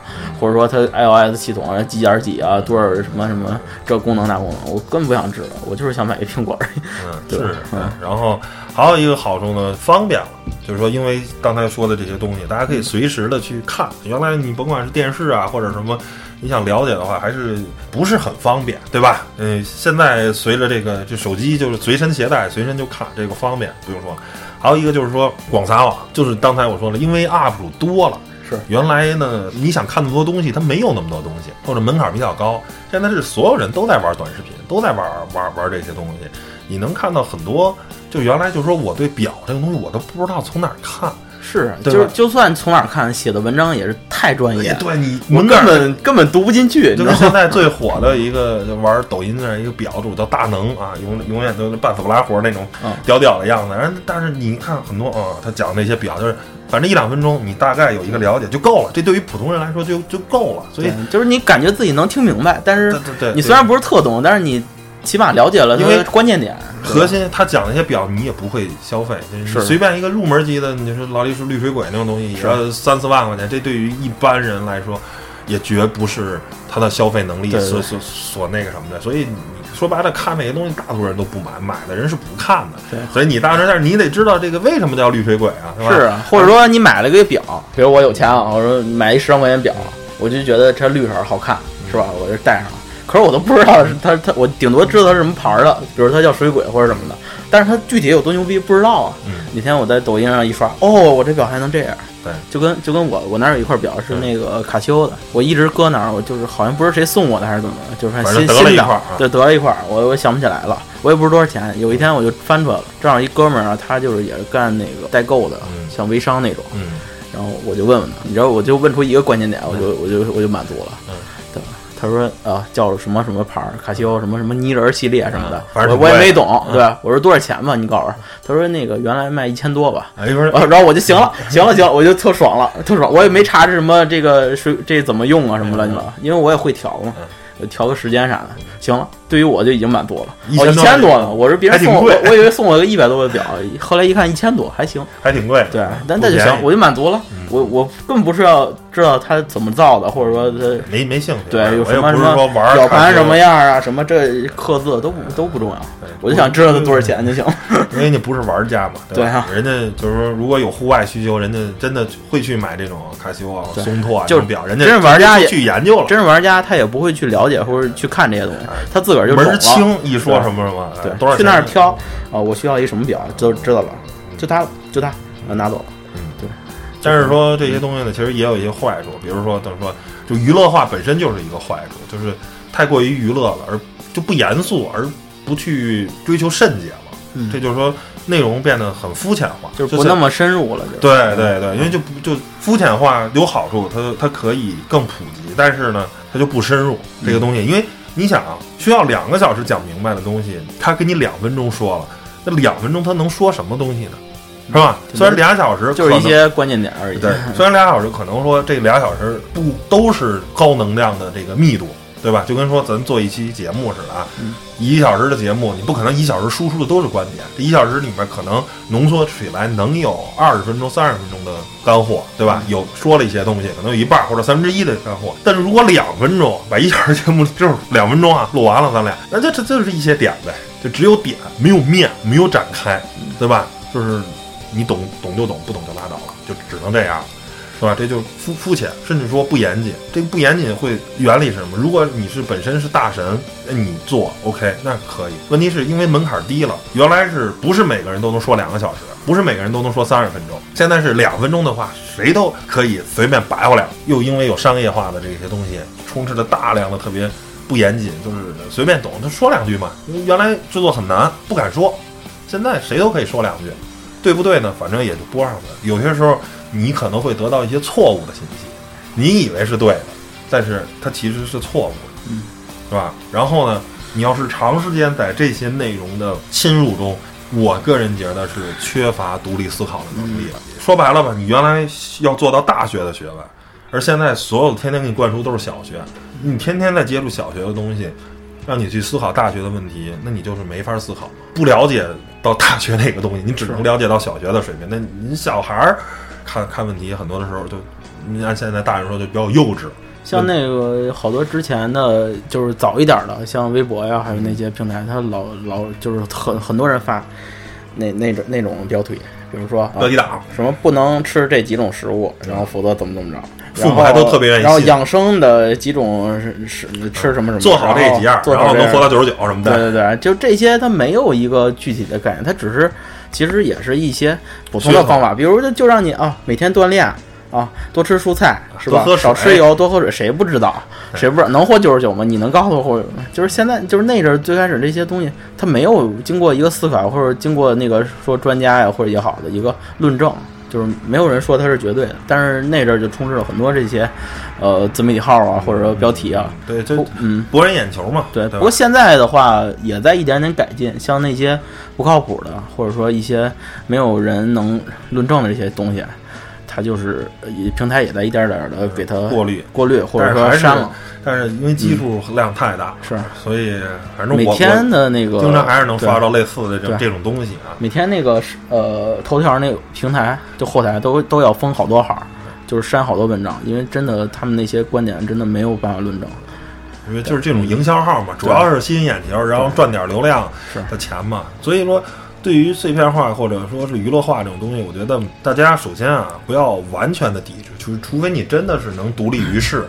或者说它 iOS 系统啊几点几啊多少什么什么这功能那功能，我根本不想知道，我就是想买一苹果而已。嗯，*laughs* 是。然后还有一个好处呢，方便了，就是说因为刚才说的这些东西，大家可以随时的去看。原来你甭管是电视啊或者什么，你想了解的话，还是不是很方便，对吧？嗯，现在随着这个这手机就是随身携带，随身就看，这个方便不用说。还有一个就是说广撒网，就是刚才我说了，因为 UP 主多了。原来呢，你想看那么多东西，它没有那么多东西，或者门槛比较高。现在是所有人都在玩短视频，都在玩玩玩这些东西。你能看到很多，就原来就说我对表这个东西，我都不知道从哪看。是，就是就算从哪儿看，写的文章也是太专业。对你，我根本根本读不进去。就是现在最火的一个玩抖音的一个表主叫大能啊，永永远都是半死不拉活那种屌屌的样子。然但是你看很多啊，他讲那些表就是。反正一两分钟，你大概有一个了解就够了。这对于普通人来说就就够了。所以就是你感觉自己能听明白，但是对你虽然不是特懂，但是你起码了解了因为关键点。核心他讲那些表，你也不会消费。是随便一个入门级的，你说劳力士绿水鬼那种东西，也要三四万块钱。这对于一般人来说，也绝不是他的消费能力所所所那个什么的。所以你。说白了，看那些东西，大多数人都不买，买的人是不看的。对，所以你当时，但是你得知道这个为什么叫绿水鬼啊，是吧？是啊，或者说你买了个表，比如我有钱啊，我说买一十万块钱表，我就觉得这绿色好看，是吧？我就戴上了。可是我都不知道是它它，我顶多知道它是什么牌的，比如它叫水鬼或者什么的，但是它具体有多牛逼不知道啊。那天我在抖音上一刷，哦，我这表还能这样。对，就跟就跟我我那儿有一块表是那个卡西欧的，我一直搁那儿，我就是好像不是谁送我的还是怎么，就是新新的，对，得了一块，我我想不起来了，我也不知道多少钱。有一天我就翻出来了，正好一哥们儿啊，他就是也是干那个代购的，像微商那种，然后我就问问他，你知道，我就问出一个关键点，我就我就我就满足了，对。他说啊，叫什么什么牌儿，卡西欧什么什么泥人系列什么的，反正我也没懂，对？我说多少钱吧，你告诉我。他说那个原来卖一千多吧，然后我就行了，行了，行，我就特爽了，特爽。我也没查这什么这个是这怎么用啊什么乱七八糟，因为我也会调嘛。调个时间啥的，行了，对于我就已经满足了。哦，一千多呢，我是别人送我，我以为送我个一百多的表，后来一看一千多，还行，还挺贵。对，但那就行，我就满足了。我我更不是要知道它怎么造的，或者说它没没兴趣。对，有什么什么表盘什么样啊，什么这刻字都都不重要，我就想知道它多少钱就行。*laughs* 因为你不是玩家嘛，对啊，人家就是说，如果有户外需求，人家真的会去买这种卡西欧啊、松拓啊这种表，人家真是玩家也去研究了。真是玩家他也不会去了解或者去看这些东西，他自个儿就门清一说什么什么，对，去那儿挑啊，我需要一什么表就知道了，就它就它拿走了。但是说这些东西呢，其实也有一些坏处，比如说等于说，就娱乐化本身就是一个坏处，就是太过于娱乐了，而就不严肃，而不去追求甚解了。这就是说，内容变得很肤浅化，就是不那么深入了。就对对对，因为就不就肤浅化有好处，它它可以更普及，但是呢，它就不深入这个东西，因为你想啊，需要两个小时讲明白的东西，他给你两分钟说了，那两分钟他能说什么东西呢？是吧？虽然俩小时就是一些关键点而已。对，*laughs* 虽然俩小时可能说这俩小时不都是高能量的这个密度，对吧？就跟说咱做一期节目似的啊，一小时的节目，你不可能一小时输出的都是观点，这一小时里面可能浓缩起来能有二十分钟、三十分钟的干货，对吧？有说了一些东西，可能有一半或者三分之一的干货。但是如果两分钟把一小时节目就是两分钟啊录完了，咱俩那这这就是一些点呗，就只有点没有面，没有展开，对吧？就是。你懂懂就懂，不懂就拉倒了，就只能这样，是吧？这就肤肤浅，甚至说不严谨。这个不严谨会原理是什么？如果你是本身是大神，那你做 OK 那可以。问题是因为门槛低了，原来是不是每个人都能说两个小时？不是每个人都能说三十分钟。现在是两分钟的话，谁都可以随便白话两。又因为有商业化的这些东西，充斥着大量的特别不严谨，就是随便懂，他说两句嘛。原来制作很难，不敢说，现在谁都可以说两句。对不对呢？反正也就播上了。有些时候你可能会得到一些错误的信息，你以为是对的，但是它其实是错误的，嗯，是吧？然后呢，你要是长时间在这些内容的侵入中，我个人觉得是缺乏独立思考的能力了。说白了吧，你原来要做到大学的学问，而现在所有天天给你灌输都是小学，你天天在接触小学的东西。让你去思考大学的问题，那你就是没法思考。不了解到大学那个东西，你只能了解到小学的水平。那你小孩儿看看问题，很多的时候就，你按现在大人说就比较幼稚。像那个好多之前的，就是早一点的，像微博呀，还有那些平台，他老老就是很很多人发那那种那种标题，比如说标题党，什么不能吃这几种食物，然后否则怎么怎么着。父母还都特别愿意。然后养生的几种是吃什么什么，做好这几样，然后能活到九十九什么的。对对对，就这些，它没有一个具体的概念，它只是其实也是一些普通的方法，比如就就让你啊每天锻炼啊，多吃蔬菜是吧？少吃油，多喝水。谁不知道？谁不知道能活九十九吗？你能告诉我？就是现在就是那阵最开始这些东西，它没有经过一个思考，或者经过那个说专家呀或者也好的一个论证。就是没有人说它是绝对的，但是那阵儿就充斥了很多这些，呃，自媒体号啊，或者说标题啊，对，就嗯，博人眼球嘛。对，不过现在的话也在一点点改进，像那些不靠谱的，或者说一些没有人能论证的这些东西。它就是平台也在一点点的给它过滤、过滤，或者说删了。但是因为基数量太大，是，所以反正每天的那个经常还是能刷到类似的这这种东西啊。每天那个呃头条那个平台就后台都都要封好多号，就是删好多文章，因为真的他们那些观点真的没有办法论证。因为就是这种营销号嘛，主要是吸引眼球，然后赚点流量的钱嘛，所以说。对于碎片化或者说是娱乐化这种东西，我觉得大家首先啊不要完全的抵制，就是除非你真的是能独立于世，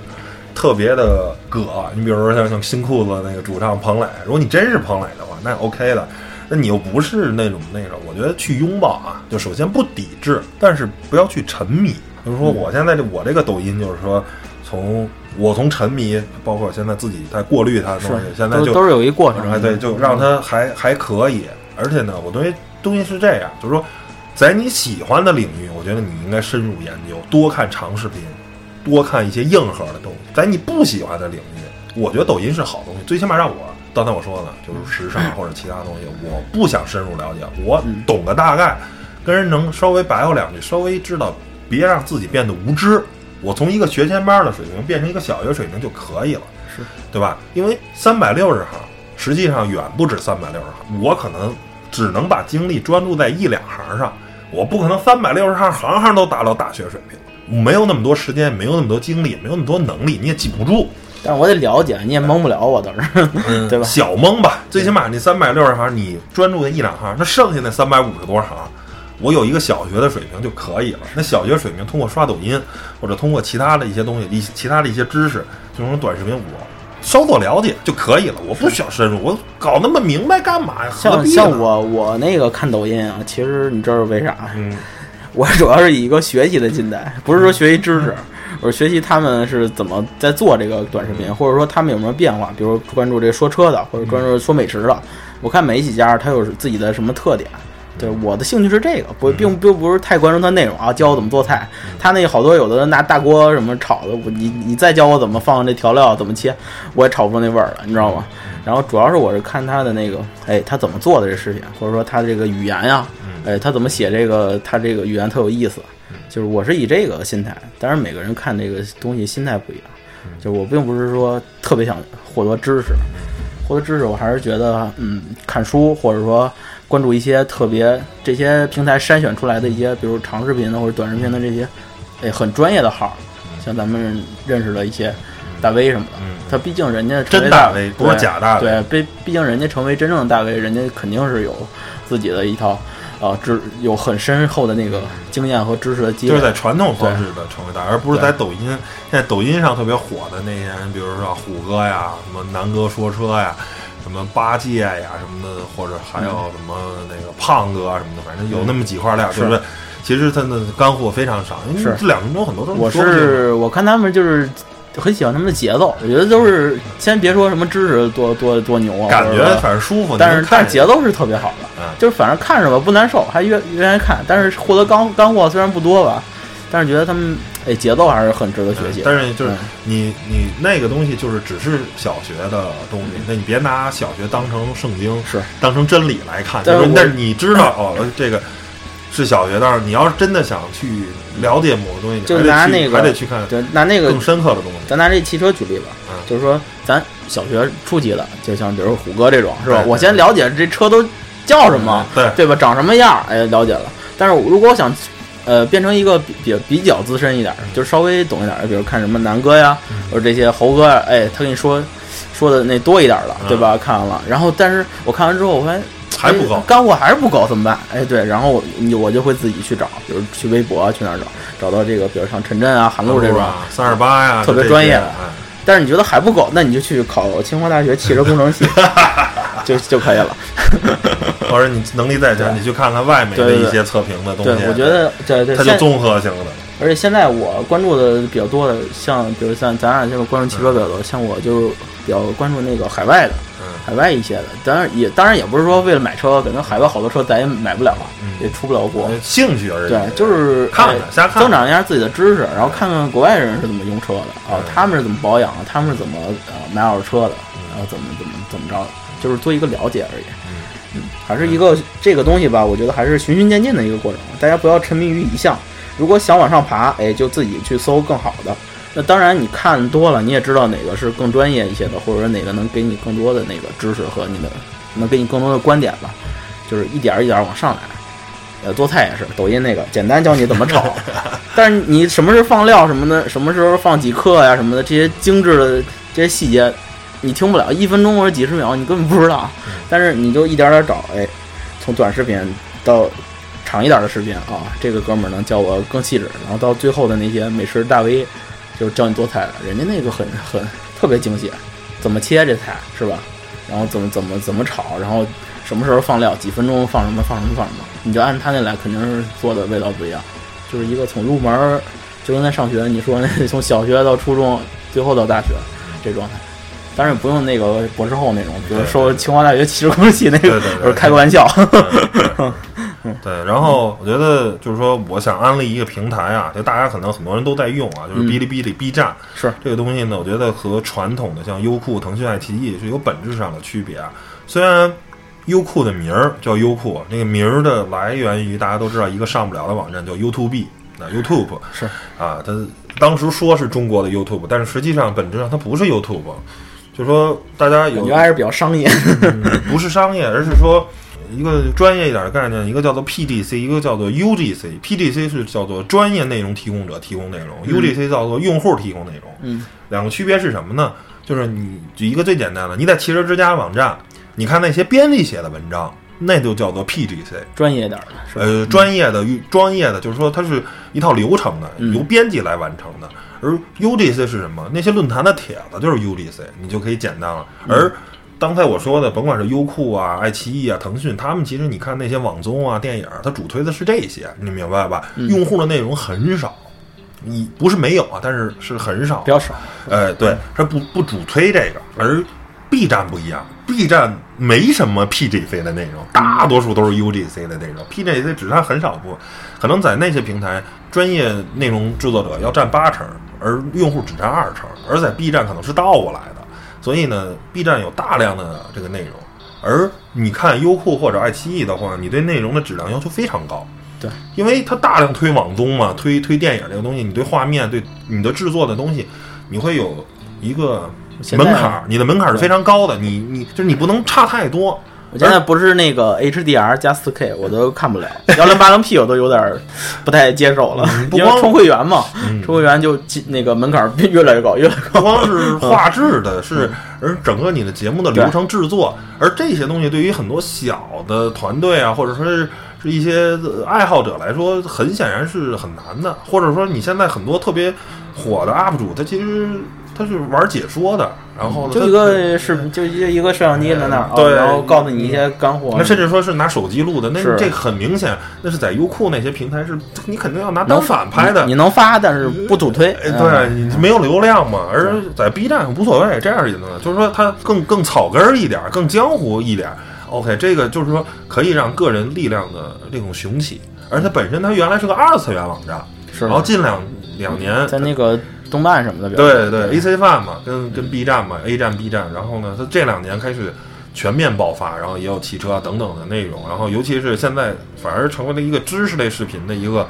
特别的葛。你比如说像像新裤子那个主唱彭磊，如果你真是彭磊的话，那 OK 的。那你又不是那种那个，我觉得去拥抱啊，就首先不抵制，但是不要去沉迷。就是说我现在这我这个抖音，就是说从我从沉迷，包括现在自己在过滤它的东西，现在就都是有一过程。哎，对，就让它还还可以。而且呢，我认为东西是这样，就是说，在你喜欢的领域，我觉得你应该深入研究，多看长视频，多看一些硬核的东西。在你不喜欢的领域，我觉得抖音是好东西，最起码让我刚才我说了，就是时尚或者其他东西，我不想深入了解，我懂个大概，跟人能稍微白话两句，稍微知道，别让自己变得无知。我从一个学前班的水平变成一个小学水平就可以了，是对吧？因为三百六十行。实际上远不止三百六十行，我可能只能把精力专注在一两行上，我不可能三百六十行行行都达到大学水平，没有那么多时间，没有那么多精力，没有那么多能力，你也记不住。但我得了解，你也蒙不了我，倒是，嗯对吧？小蒙吧，最起码你三百六十行，你专注在一两行，那剩下那三百五十多行，我有一个小学的水平就可以了。那小学水平通过刷抖音或者通过其他的一些东西，一其他的一些知识，这种短视频我。稍作了解就可以了，我不需要深入，我搞那么明白干嘛呀？像像我我那个看抖音啊，其实你知道为啥？嗯，*laughs* 我主要是以一个学习的心态，不是说学习知识，我是学习他们是怎么在做这个短视频，或者说他们有什么变化，比如关注这说车的，或者关注说美食的。我看每几家他有自己的什么特点，就是我的兴趣是这个，不并并不是太关注它内容啊，教我怎么做菜。他那好多有的人拿大锅什么炒的，我你你再教我怎么放这调料怎么切，我也炒不出那味儿了，你知道吗？然后主要是我是看他的那个，哎，他怎么做的这视频，或者说他这个语言呀，哎，他怎么写这个，他这个语言特有意思。就是我是以这个心态，当然每个人看这个东西心态不一样。就是我并不是说特别想获得知识，获得知识我还是觉得，嗯，看书或者说关注一些特别这些平台筛选出来的一些，比如长视频的或者短视频的这些，哎，很专业的号，像咱们认识的一些大 V 什么的，他毕竟人家真大 V 不是假大 V，对，毕毕竟人家成为真正的大 V，人家肯定是有自己的一套。啊，知有很深厚的那个经验和知识的积累，就是在传统方式的成为大，而不是在抖音。现在抖音上特别火的那些人，比如说虎哥呀，什么南哥说车呀，什么八戒呀什么的，或者还有什么那个胖哥啊什么的，反正有那么几块料，对不对？其实他的干货非常少，因为这两分钟很多都是。我是我看他们就是。很喜欢他们的节奏，我觉得都是先别说什么知识多多多牛啊，感觉反正舒服，但是但是节奏是特别好的，就是反正看着吧不难受，还愿愿意看。但是获得干干货虽然不多吧，但是觉得他们哎节奏还是很值得学习。但是就是你你那个东西就是只是小学的东西，那你别拿小学当成圣经，是当成真理来看。但是你知道哦，这个。是小学，但是你要是真的想去了解某个东西，就拿那个还得去看，就拿那个更深刻的东西。咱拿这汽车举例吧，就是说咱小学初级的，就像比如虎哥这种，是吧？我先了解这车都叫什么，对对吧？长什么样？哎，了解了。但是如果我想，呃，变成一个比比比较资深一点，就是稍微懂一点，比如看什么南哥呀，或者这些猴哥呀，哎，他跟你说说的那多一点了，对吧？看完了，然后但是我看完之后，我发现。还不够，干货还是不够，怎么办？哎，对，然后我我就会自己去找，比如去微博去哪儿找，找到这个，比如像陈震啊、韩露这种三二八呀，特别专业的。但是你觉得还不够，那你就去考清华大学汽车工程系，*laughs* 就就可以了。*laughs* 或者你能力再强，你去看看外面的一些测评的东西。对，我觉得对对它就综合性的。而且现在我关注的比较多的，像比如像咱俩现在关注汽车比较多，像我就比较关注那个海外的。海外一些的，当然也当然也不是说为了买车，可能海外好多车咱也买不了，也出不了国。兴趣而已。对，就是看看，瞎看，增长一下自己的知识，然后看看国外人是怎么用车的啊，他们是怎么保养，他们是怎么呃买二手车的，然后怎么怎么怎么着，就是做一个了解而已。嗯，还是一个这个东西吧，我觉得还是循序渐进的一个过程，大家不要沉迷于一项，如果想往上爬，哎，就自己去搜更好的。那当然，你看多了，你也知道哪个是更专业一些的，或者说哪个能给你更多的那个知识和你的，能给你更多的观点吧。就是一点一点往上来。呃，做菜也是，抖音那个简单教你怎么炒，*laughs* 但是你什么时候放料什么的，什么时候放几克呀什么的，这些精致的这些细节，你听不了，一分钟或者几十秒你根本不知道。*laughs* 但是你就一点点找，哎，从短视频到长一点的视频啊，这个哥们儿能教我更细致，然后到最后的那些美食大 V。就教你做菜的，人家那个很很特别精细，怎么切这菜是吧？然后怎么怎么怎么炒，然后什么时候放料，几分钟放什么放什么放什么，你就按他那来，肯定是做的味道不一样。就是一个从入门，就跟咱上学，你说那从小学到初中，最后到大学这状态，当然不用那个博士后那种，比如说清华大学汽车工程系那个，*laughs* 不是开个玩笑。*laughs* 对，然后我觉得就是说，我想安利一个平台啊，就大家可能很多人都在用啊，就是哔哩哔哩 B 站。是这个东西呢，我觉得和传统的像优酷、腾讯、爱奇艺是有本质上的区别啊。虽然优酷的名儿叫优酷，那个名儿的来源于大家都知道一个上不了的网站叫 YouTube，那 YouTube 是啊，它当时说是中国的 YouTube，但是实际上本质上它不是 YouTube，就是说大家有感觉还是比较商业，*laughs* 不是商业，而是说。一个专业一点的概念，一个叫做 PDC，一个叫做 UGC。PDC 是叫做专业内容提供者提供内容，UGC 叫做用户提供内容。嗯，两个区别是什么呢？就是你举一个最简单的，你在汽车之家网站，你看那些编辑写的文章，那就叫做 PGC，专业点的。呃，专业的、专业的，就是说它是一套流程的，由编辑来完成的。而 UGC 是什么？那些论坛的帖子就是 UGC，你就可以简单了。而刚才我说的，甭管是优酷啊、爱奇艺啊、腾讯，他们其实你看那些网综啊、电影，它主推的是这些，你明白吧？用户的内容很少，你不是没有啊，但是是很少，比较少。哎，对，它不不主推这个，而 B 站不一样，B 站没什么 PGC 的内容，大多数都是 UGC 的内容，PGC 只占很少部分，可能在那些平台，专业内容制作者要占八成，而用户只占二成，而在 B 站可能是倒过来的，所以呢，B 站有大量的这个内容，而你看优酷或者爱奇艺的话，你对内容的质量要求非常高。对，因为它大量推网综嘛，推推电影这个东西，你对画面、对你的制作的东西，你会有一个门槛，你的门槛是非常高的，你你就是你不能差太多。我现在不是那个 HDR 加 4K，我都看不了，幺零八零 P 我都有点不太接受了。因为充会员嘛，充会员就那个门槛越来越高，越来越高。不光是画质的，是而整个你的节目的流程制作，而这些东西对于很多小的团队啊，或者说是。是一些爱好者来说，很显然是很难的，或者说你现在很多特别火的 UP 主，他其实他是玩解说的，然后就一个视就就一个摄像机在那儿，对，然后告诉你一些干货。那甚至说是拿手机录的，那这很明显，那是在优酷那些平台是，你肯定要拿单反拍的，你能发，但是不主推，对你没有流量嘛。而在 B 站无所谓，这样也能，就是说它更更草根儿一点，更江湖一点。OK，这个就是说可以让个人力量的这种雄起，而且本身它原来是个二次元网站，是。然后近两两年在那个动漫什么的，对对，AC Fun 嘛，跟跟 B 站嘛，A 站 B 站，然后呢，它这两年开始全面爆发，然后也有汽车等等的内容，然后尤其是现在反而成为了一个知识类视频的一个。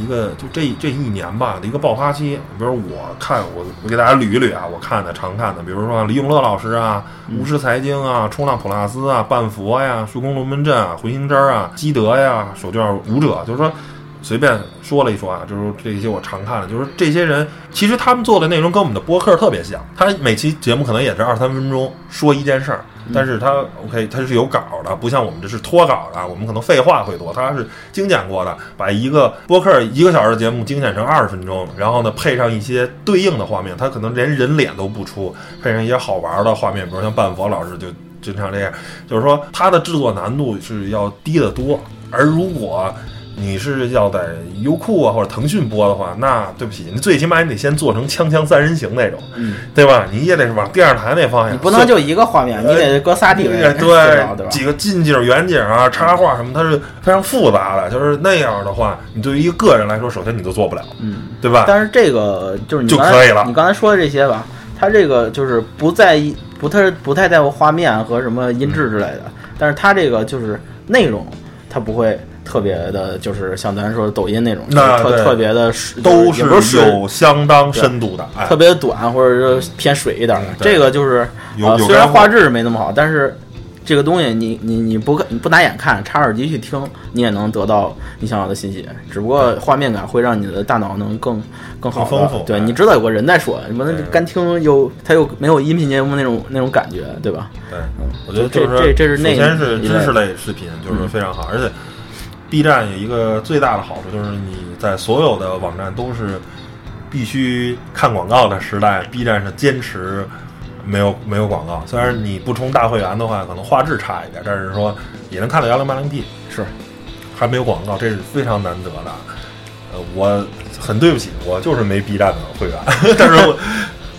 一个就这这一年吧的一个爆发期，比如我看我我给大家捋一捋啊，我看的常看的，比如说李永乐老师啊，无师财经啊，冲浪普拉斯啊，半佛呀，数空龙门阵啊，回形针啊，基德呀，手绢舞者，就是说随便说了一说啊，就是这些我常看的，就是这些人其实他们做的内容跟我们的播客特别像，他每期节目可能也是二三分钟说一件事儿。但是他 OK，他是有稿的，不像我们这是脱稿的，我们可能废话会多。他是精简过的，把一个播客一个小时的节目精简成二十分钟，然后呢配上一些对应的画面，他可能连人脸都不出，配上一些好玩的画面，比如像半佛老师就经常这样，就是说他的制作难度是要低得多。而如果你是要在优酷啊或者腾讯播的话，那对不起，你最起码你得先做成《锵锵三人行》那种，对吧？你也得是往电视台那方向，你不能就一个画面，你得搁仨地位，对，*laughs* 几个近景、远景啊、插画什么，它是非常复杂的。就是那样的话，你对于一个个人来说，首先你都做不了，嗯，对吧？但是这个就是就可以了。你刚才说的这些吧，它这个就是不在意，不太不太在乎画面和什么音质之类的，但是它这个就是内容，它不会。特别的，就是像咱说抖音那种，特特别的，都是有相当深度的，特别短或者说偏水一点的。这个就是虽然画质没那么好，但是这个东西你你你不你不拿眼看，插耳机去听，你也能得到你想要的信息。只不过画面感会让你的大脑能更更好丰富。对，你知道有个人在说，什么干听又他又没有音频节目那种那种感觉，对吧？对，我觉得这这这是首先是知识类视频，就是非常好，而且。B 站有一个最大的好处，就是你在所有的网站都是必须看广告的时代，B 站是坚持没有没有广告。虽然你不充大会员的话，可能画质差一点，但是说也能看到幺零八零 P，是还没有广告，这是非常难得的。呃，我很对不起，我就是没 B 站的会员，*laughs* 但是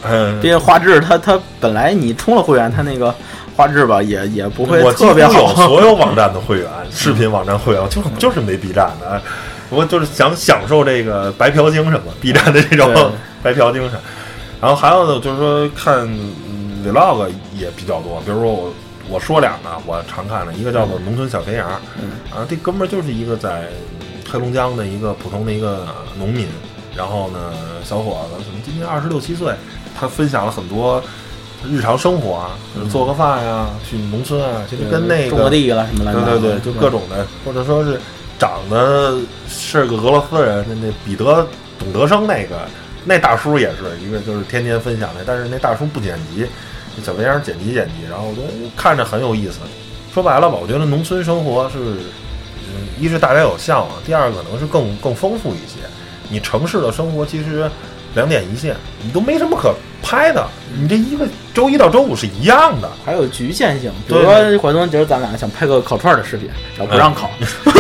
嗯，毕竟画质它它本来你充了会员，它那个。画质吧，也也不会特别好。*laughs* 所有网站的会员，视频网站会员，就就是没 B 站的。我就是想享受这个白嫖精神嘛，B 站的这种 *laughs* 白嫖精神。然后还有呢，就是说看 Vlog 也比较多。比如说我我说两个我常看的，一个叫做《农村小肥羊》，啊，这哥们儿就是一个在黑龙江的一个普通的一个农民。然后呢，小伙子可能今年二十六七岁，他分享了很多。日常生活啊，做个饭呀，去农村啊，其实跟那个种个地了什么的，对对对，就各种的，或者说是长得是个俄罗斯人，那那彼得董德生那个那大叔也是一个，就是天天分享的，但是那大叔不剪辑，小肥羊剪辑剪辑，然后我觉得看着很有意思。说白了吧，我觉得农村生活是，嗯，一是大家有向往，第二可能是更更丰富一些。你城市的生活其实。两点一线，你都没什么可拍的。你这一个周一到周五是一样的，还有局限性。比如说，怀东今儿咱俩想拍个烤串的视频，然后不让烤 *laughs*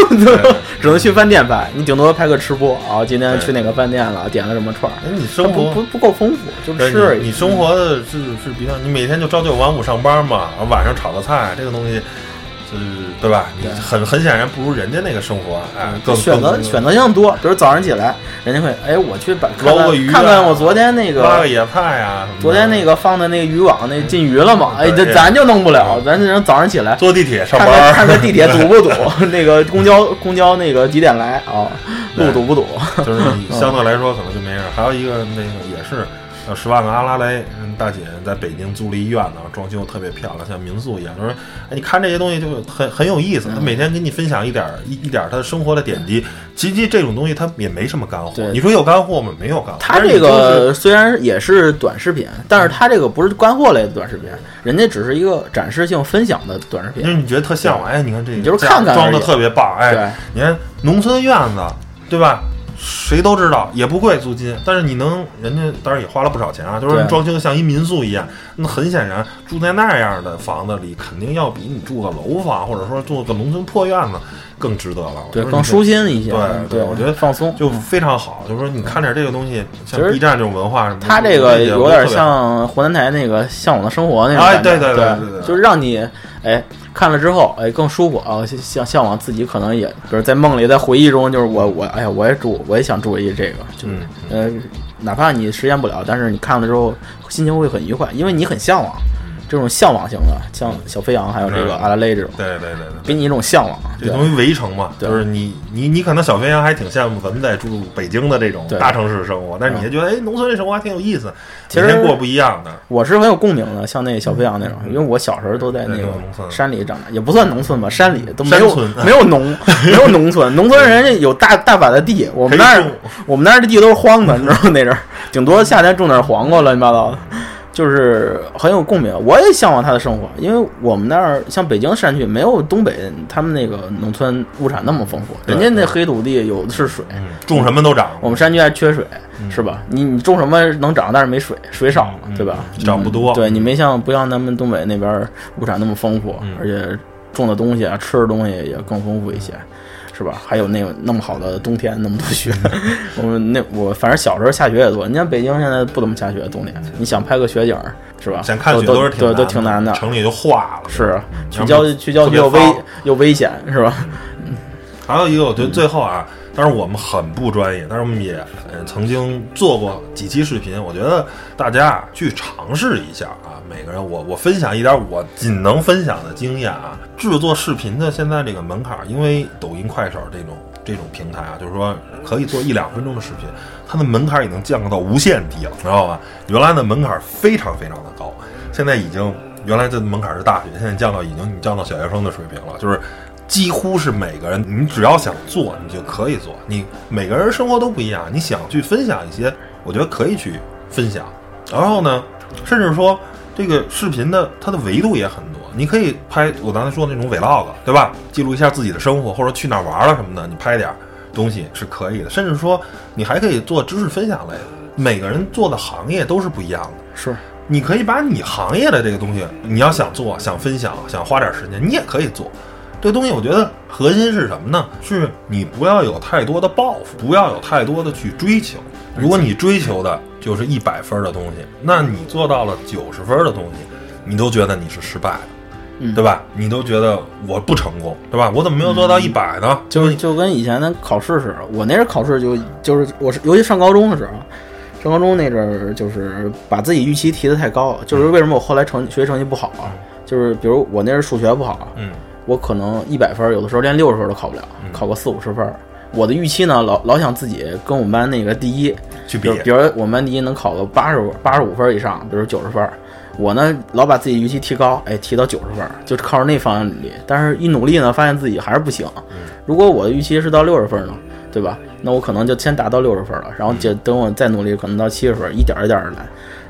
*laughs* 只能去饭店拍。你顶多拍个吃播啊，今天去哪个饭店了，点了什么串儿。你生活不不够丰富，就吃。你生活的是是比较，你每天就朝九晚五上班嘛，晚上炒个菜，这个东西。嗯，对吧？你很很显然不如人家那个生活，哎，选择选择性多。比如早上起来，人家会，哎，我去把捞个鱼，看看我昨天那个挖个野菜啊，昨天那个放的那个渔网那进鱼了吗？哎，这咱就弄不了，咱这人早上起来坐地铁上班，看看地铁堵不堵 *laughs* *laughs* 那个公交公交那个几点来啊？路堵不堵？就是你 *laughs* 相对来说可能就没人。还有一个那个也是。十万个阿拉蕾，大姐在北京租了一院子，装修特别漂亮，像民宿一样。就说，哎，你看这些东西就很很有意思。他每天给你分享一点一一点他的生活的点滴。其实这种东西它也没什么干货。你说有干货吗？没有干货。他这个虽然也是短视频，但是他这个不是干货类的短视频，人家只是一个展示性分享的短视频。就是你觉得特向往，哎，你看这，你就是看看装的特别棒，哎，你看农村院子，对吧？谁都知道也不贵租金，但是你能人家当然也花了不少钱啊，就是装修像一民宿一样。那很显然住在那样的房子里，肯定要比你住个楼房或者说住个农村破院子更值得了。对，更舒心一些。对对，我觉得放松就非常好。就是说你看点这个东西，像 B 站这种文化什么，它这个有点像湖南台那个《向往的生活》那种感觉。对对对对，就是让你哎。看了之后，哎，更舒服啊！向向往自己可能也，比如在梦里，在回忆中，就是我我，哎呀，我也住，我也想住一这个，就是呃，哪怕你实现不了，但是你看了之后，心情会很愉快，因为你很向往。这种向往型的，像小飞扬，还有这个阿拉蕾这种，对对对对，给你一种向往。这东西围城嘛，就是你你你可能小飞扬还挺羡慕咱们在住北京的这种大城市生活，但是你就觉得哎，农村这生活还挺有意思，其实过不一样的。我是很有共鸣的，像那小飞扬那种，因为我小时候都在那个山里长大，也不算农村吧，山里都没有没有农 *laughs* 没有农村，农村人家有大大把的地，我们那儿我们那儿的地都是荒的，你知道吗？那阵儿顶多夏天种点黄瓜，乱七八糟的。就是很有共鸣，我也向往他的生活，因为我们那儿像北京山区没有东北他们那个农村物产那么丰富，人家那黑土地有的是水，种什么都长。我们山区还缺水，是吧？你你种什么能长，但是没水，水少，对吧？长不多。对你没像不像咱们东北那边物产那么丰富，而且种的东西啊，吃的东西也更丰富一些。是吧？还有那个那么好的冬天，那么多雪。我们那我反正小时候下雪也多。你像北京现在不怎么下雪，冬天你想拍个雪景是吧？想看雪都是对都挺难的。城里就化了。是去郊去郊区又危又危险是吧？*laughs* 还有一个，我觉得最后啊，但是我们很不专业，但是我们也呃曾经做过几期视频。我觉得大家去尝试一下啊。每个人，我我分享一点我仅能分享的经验啊。制作视频的现在这个门槛，因为抖音、快手这种这种平台啊，就是说可以做一两分钟的视频，它的门槛已经降到无限低了，知道吧？原来的门槛非常非常的高，现在已经原来这门槛是大学，现在降到已经降到小学生的水平了，就是几乎是每个人，你只要想做，你就可以做。你每个人生活都不一样，你想去分享一些，我觉得可以去分享。然后呢，甚至说。这个视频的它的维度也很多，你可以拍我刚才说的那种 vlog，对吧？记录一下自己的生活，或者去哪玩了什么的，你拍点东西是可以的。甚至说，你还可以做知识分享类的。每个人做的行业都是不一样的，是。你可以把你行业的这个东西，你要想做、想分享、想花点时间，你也可以做。这东西我觉得核心是什么呢？是你不要有太多的抱负，不要有太多的去追求。如果你追求的就是一百分的东西，那你做到了九十分的东西，你都觉得你是失败的，对吧？你都觉得我不成功，对吧？我怎么没有做到一百呢？就就跟以前的考试似的，我那阵考试就就是我是尤其上高中的时候，上高中那阵儿就是把自己预期提得太高，就是为什么我后来成学习成绩不好啊？就是比如我那阵数学不好，嗯，我可能一百分有的时候连六十分都考不了，考个四五十分。我的预期呢，老老想自己跟我们班那个第一去比，比如我们班第一能考个八十八十五分以上，比如九十分，我呢老把自己预期提高，哎，提到九十分，就靠着那方向努力。但是一努力呢，发现自己还是不行。如果我的预期是到六十分呢，对吧？那我可能就先达到六十分了，然后就等我再努力，可能到七十分，一点一点的来。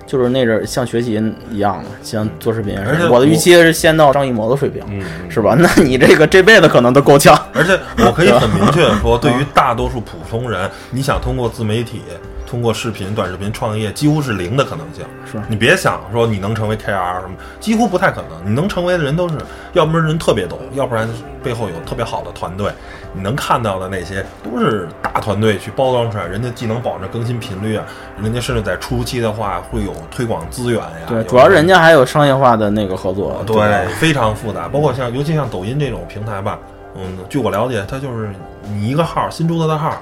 就是那阵像学习一样的，像做视频。而且我的预期是先到张艺谋的水平，是吧？*laughs* 那你这个这辈子可能都够呛。而且我可以很明确的说，*laughs* 对于大多数普通人，你想通过自媒体通过视频、短视频创业，几乎是零的可能性。是你别想说你能成为 KR 什么，几乎不太可能。你能成为的人都是，要不然人特别懂，要不然背后有特别好的团队。你能看到的那些都是大团队去包装出来，人家既能保证更新频率啊，人家甚至在初期的话会有推广资源呀。对，主要人家还有商业化的那个合作。对，非常复杂。包括像尤其像抖音这种平台吧，嗯，据我了解，它就是你一个号新注册的号。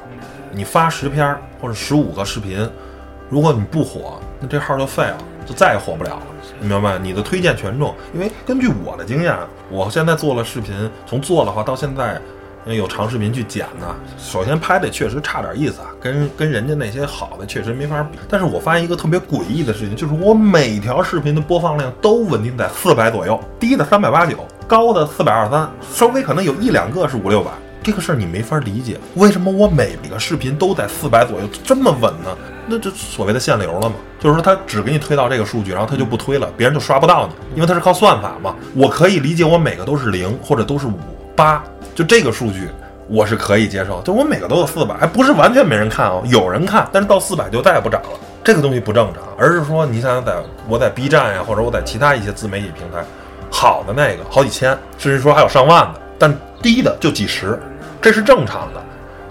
你发十篇或者十五个视频，如果你不火，那这号就废了，就再也火不了了。你明白？你的推荐权重，因为根据我的经验，我现在做了视频，从做的话到现在，有长视频去剪呢。首先拍的确实差点意思啊，跟跟人家那些好的确实没法比。但是我发现一个特别诡异的事情，就是我每条视频的播放量都稳定在四百左右，低的三百八九，高的四百二三，稍微可能有一两个是五六百。这个事儿你没法理解，为什么我每个视频都在四百左右这么稳呢？那这所谓的限流了嘛？就是说他只给你推到这个数据，然后他就不推了，别人就刷不到你，因为他是靠算法嘛。我可以理解，我每个都是零或者都是五八，就这个数据我是可以接受。就我每个都有四百，还不是完全没人看哦，有人看，但是到四百就再也不涨了。这个东西不正常，而是说你想想，在我在 B 站呀，或者我在其他一些自媒体平台，好的那个好几千，甚至说还有上万的，但低的就几十。这是正常的，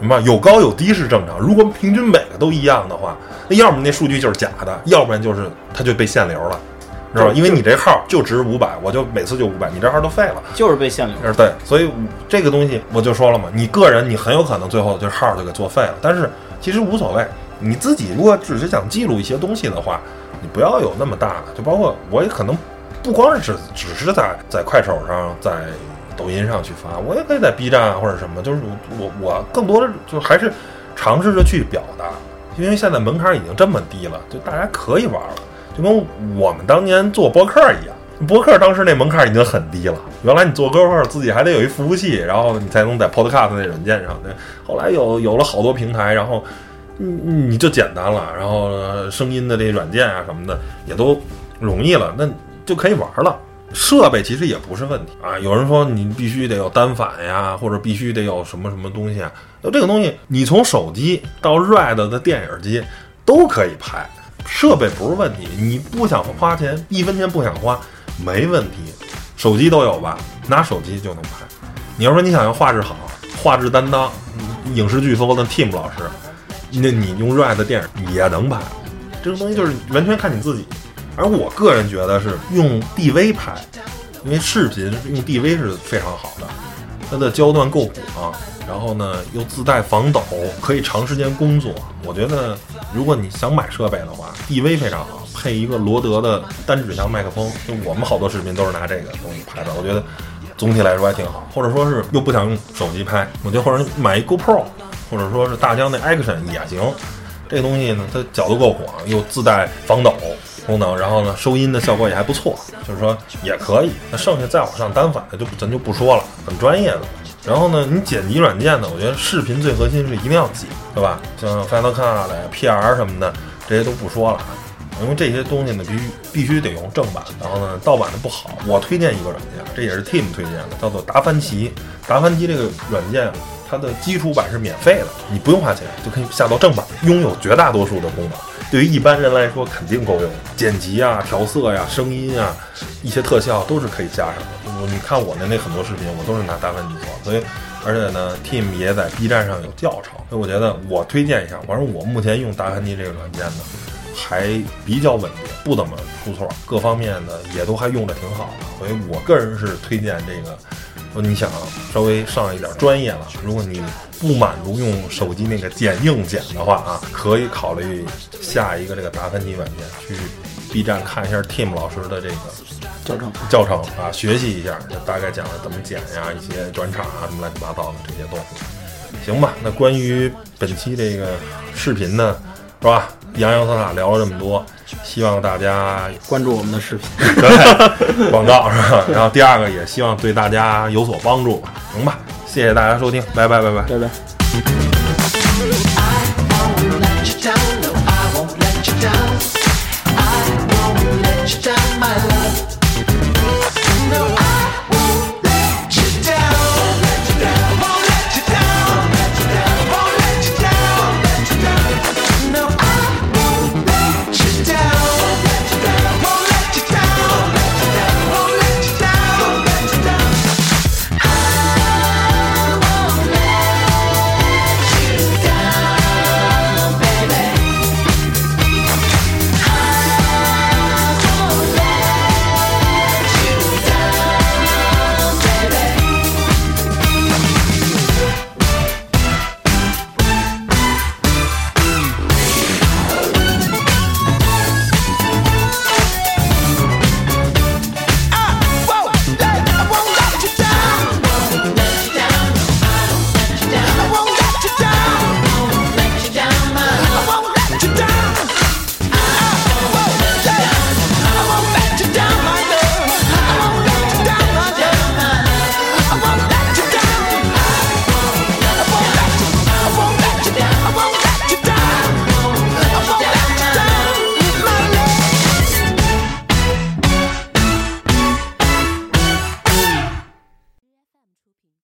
明白？有高有低是正常。如果平均每个都一样的话，那要么那数据就是假的，要不然就是它就被限流了，知道吧？因为你这号就值五百，我就每次就五百，你这号都废了，就是被限流。对，所以这个东西我就说了嘛，你个人你很有可能最后这号就给作废了。但是其实无所谓，你自己如果只是想记录一些东西的话，你不要有那么大的。就包括我也可能不光是只只是在在快手上在。抖音上去发，我也可以在 B 站啊或者什么，就是我我更多的就还是尝试着去表达，因为现在门槛已经这么低了，就大家可以玩了，就跟我们当年做博客一样，博客当时那门槛已经很低了，原来你做博客自己还得有一服务器，然后你才能在 Podcast 那软件上，对，后来有有了好多平台，然后你你就简单了，然后声音的这软件啊什么的也都容易了，那就可以玩了。设备其实也不是问题啊！有人说你必须得有单反呀，或者必须得有什么什么东西啊？那这个东西，你从手机到 RED 的电影机都可以拍，设备不是问题。你不想花钱，一分钱不想花，没问题。手机都有吧？拿手机就能拍。你要说你想要画质好，画质担当，影视飓风的 Team 老师，那你用 RED 电影也能拍。这个东西就是完全看你自己。而我个人觉得是用 DV 拍，因为视频用 DV 是非常好的，它的焦段够广，然后呢又自带防抖，可以长时间工作。我觉得如果你想买设备的话，DV 非常好，配一个罗德的单指向麦克风，就我们好多视频都是拿这个东西拍的。我觉得总体来说还挺好。或者说是又不想用手机拍，我觉得或者买一 GoPro，或者说是大疆的 Action 也行。这东西呢，它角度够广，又自带防抖。功能，然后呢，收音的效果也还不错，就是说也可以。那剩下再往上单反的就咱就不说了，很专业的。然后呢，你剪辑软件呢，我觉得视频最核心是一定要剪，对吧？像 Final Cut、PR 什么的，这些都不说了，因为这些东西呢，必须必须得用正版，然后呢，盗版的不好。我推荐一个软件，这也是 Team 推荐的，叫做达芬奇。达芬奇这个软件，它的基础版是免费的，你不用花钱就可以下到正版，拥有绝大多数的功能。对于一般人来说，肯定够用。剪辑啊、调色呀、声音啊，一些特效都是可以加上的。你看我的那很多视频，我都是拿达芬奇做。所以，而且呢，Team 也在 B 站上有教程。所以我觉得我推荐一下。反正我目前用达芬奇这个软件呢，还比较稳定，不怎么出错，各方面呢也都还用着挺好的。所以我个人是推荐这个。说你想稍微上一点专业了，如果你。不满足用手机那个剪硬剪的话啊，可以考虑下一个这个达芬奇软件，去 B 站看一下 Tim 老师的这个教程教程啊，学习一下，就大概讲了怎么剪呀，一些转场啊，什么乱七八糟的这些东西，行吧？那关于本期这个视频呢，是吧？洋洋洒洒聊了这么多，希望大家关注我们的视频，*laughs* 对广告是吧？然后第二个也希望对大家有所帮助，行吧？谢谢大家收听，拜拜拜拜拜拜。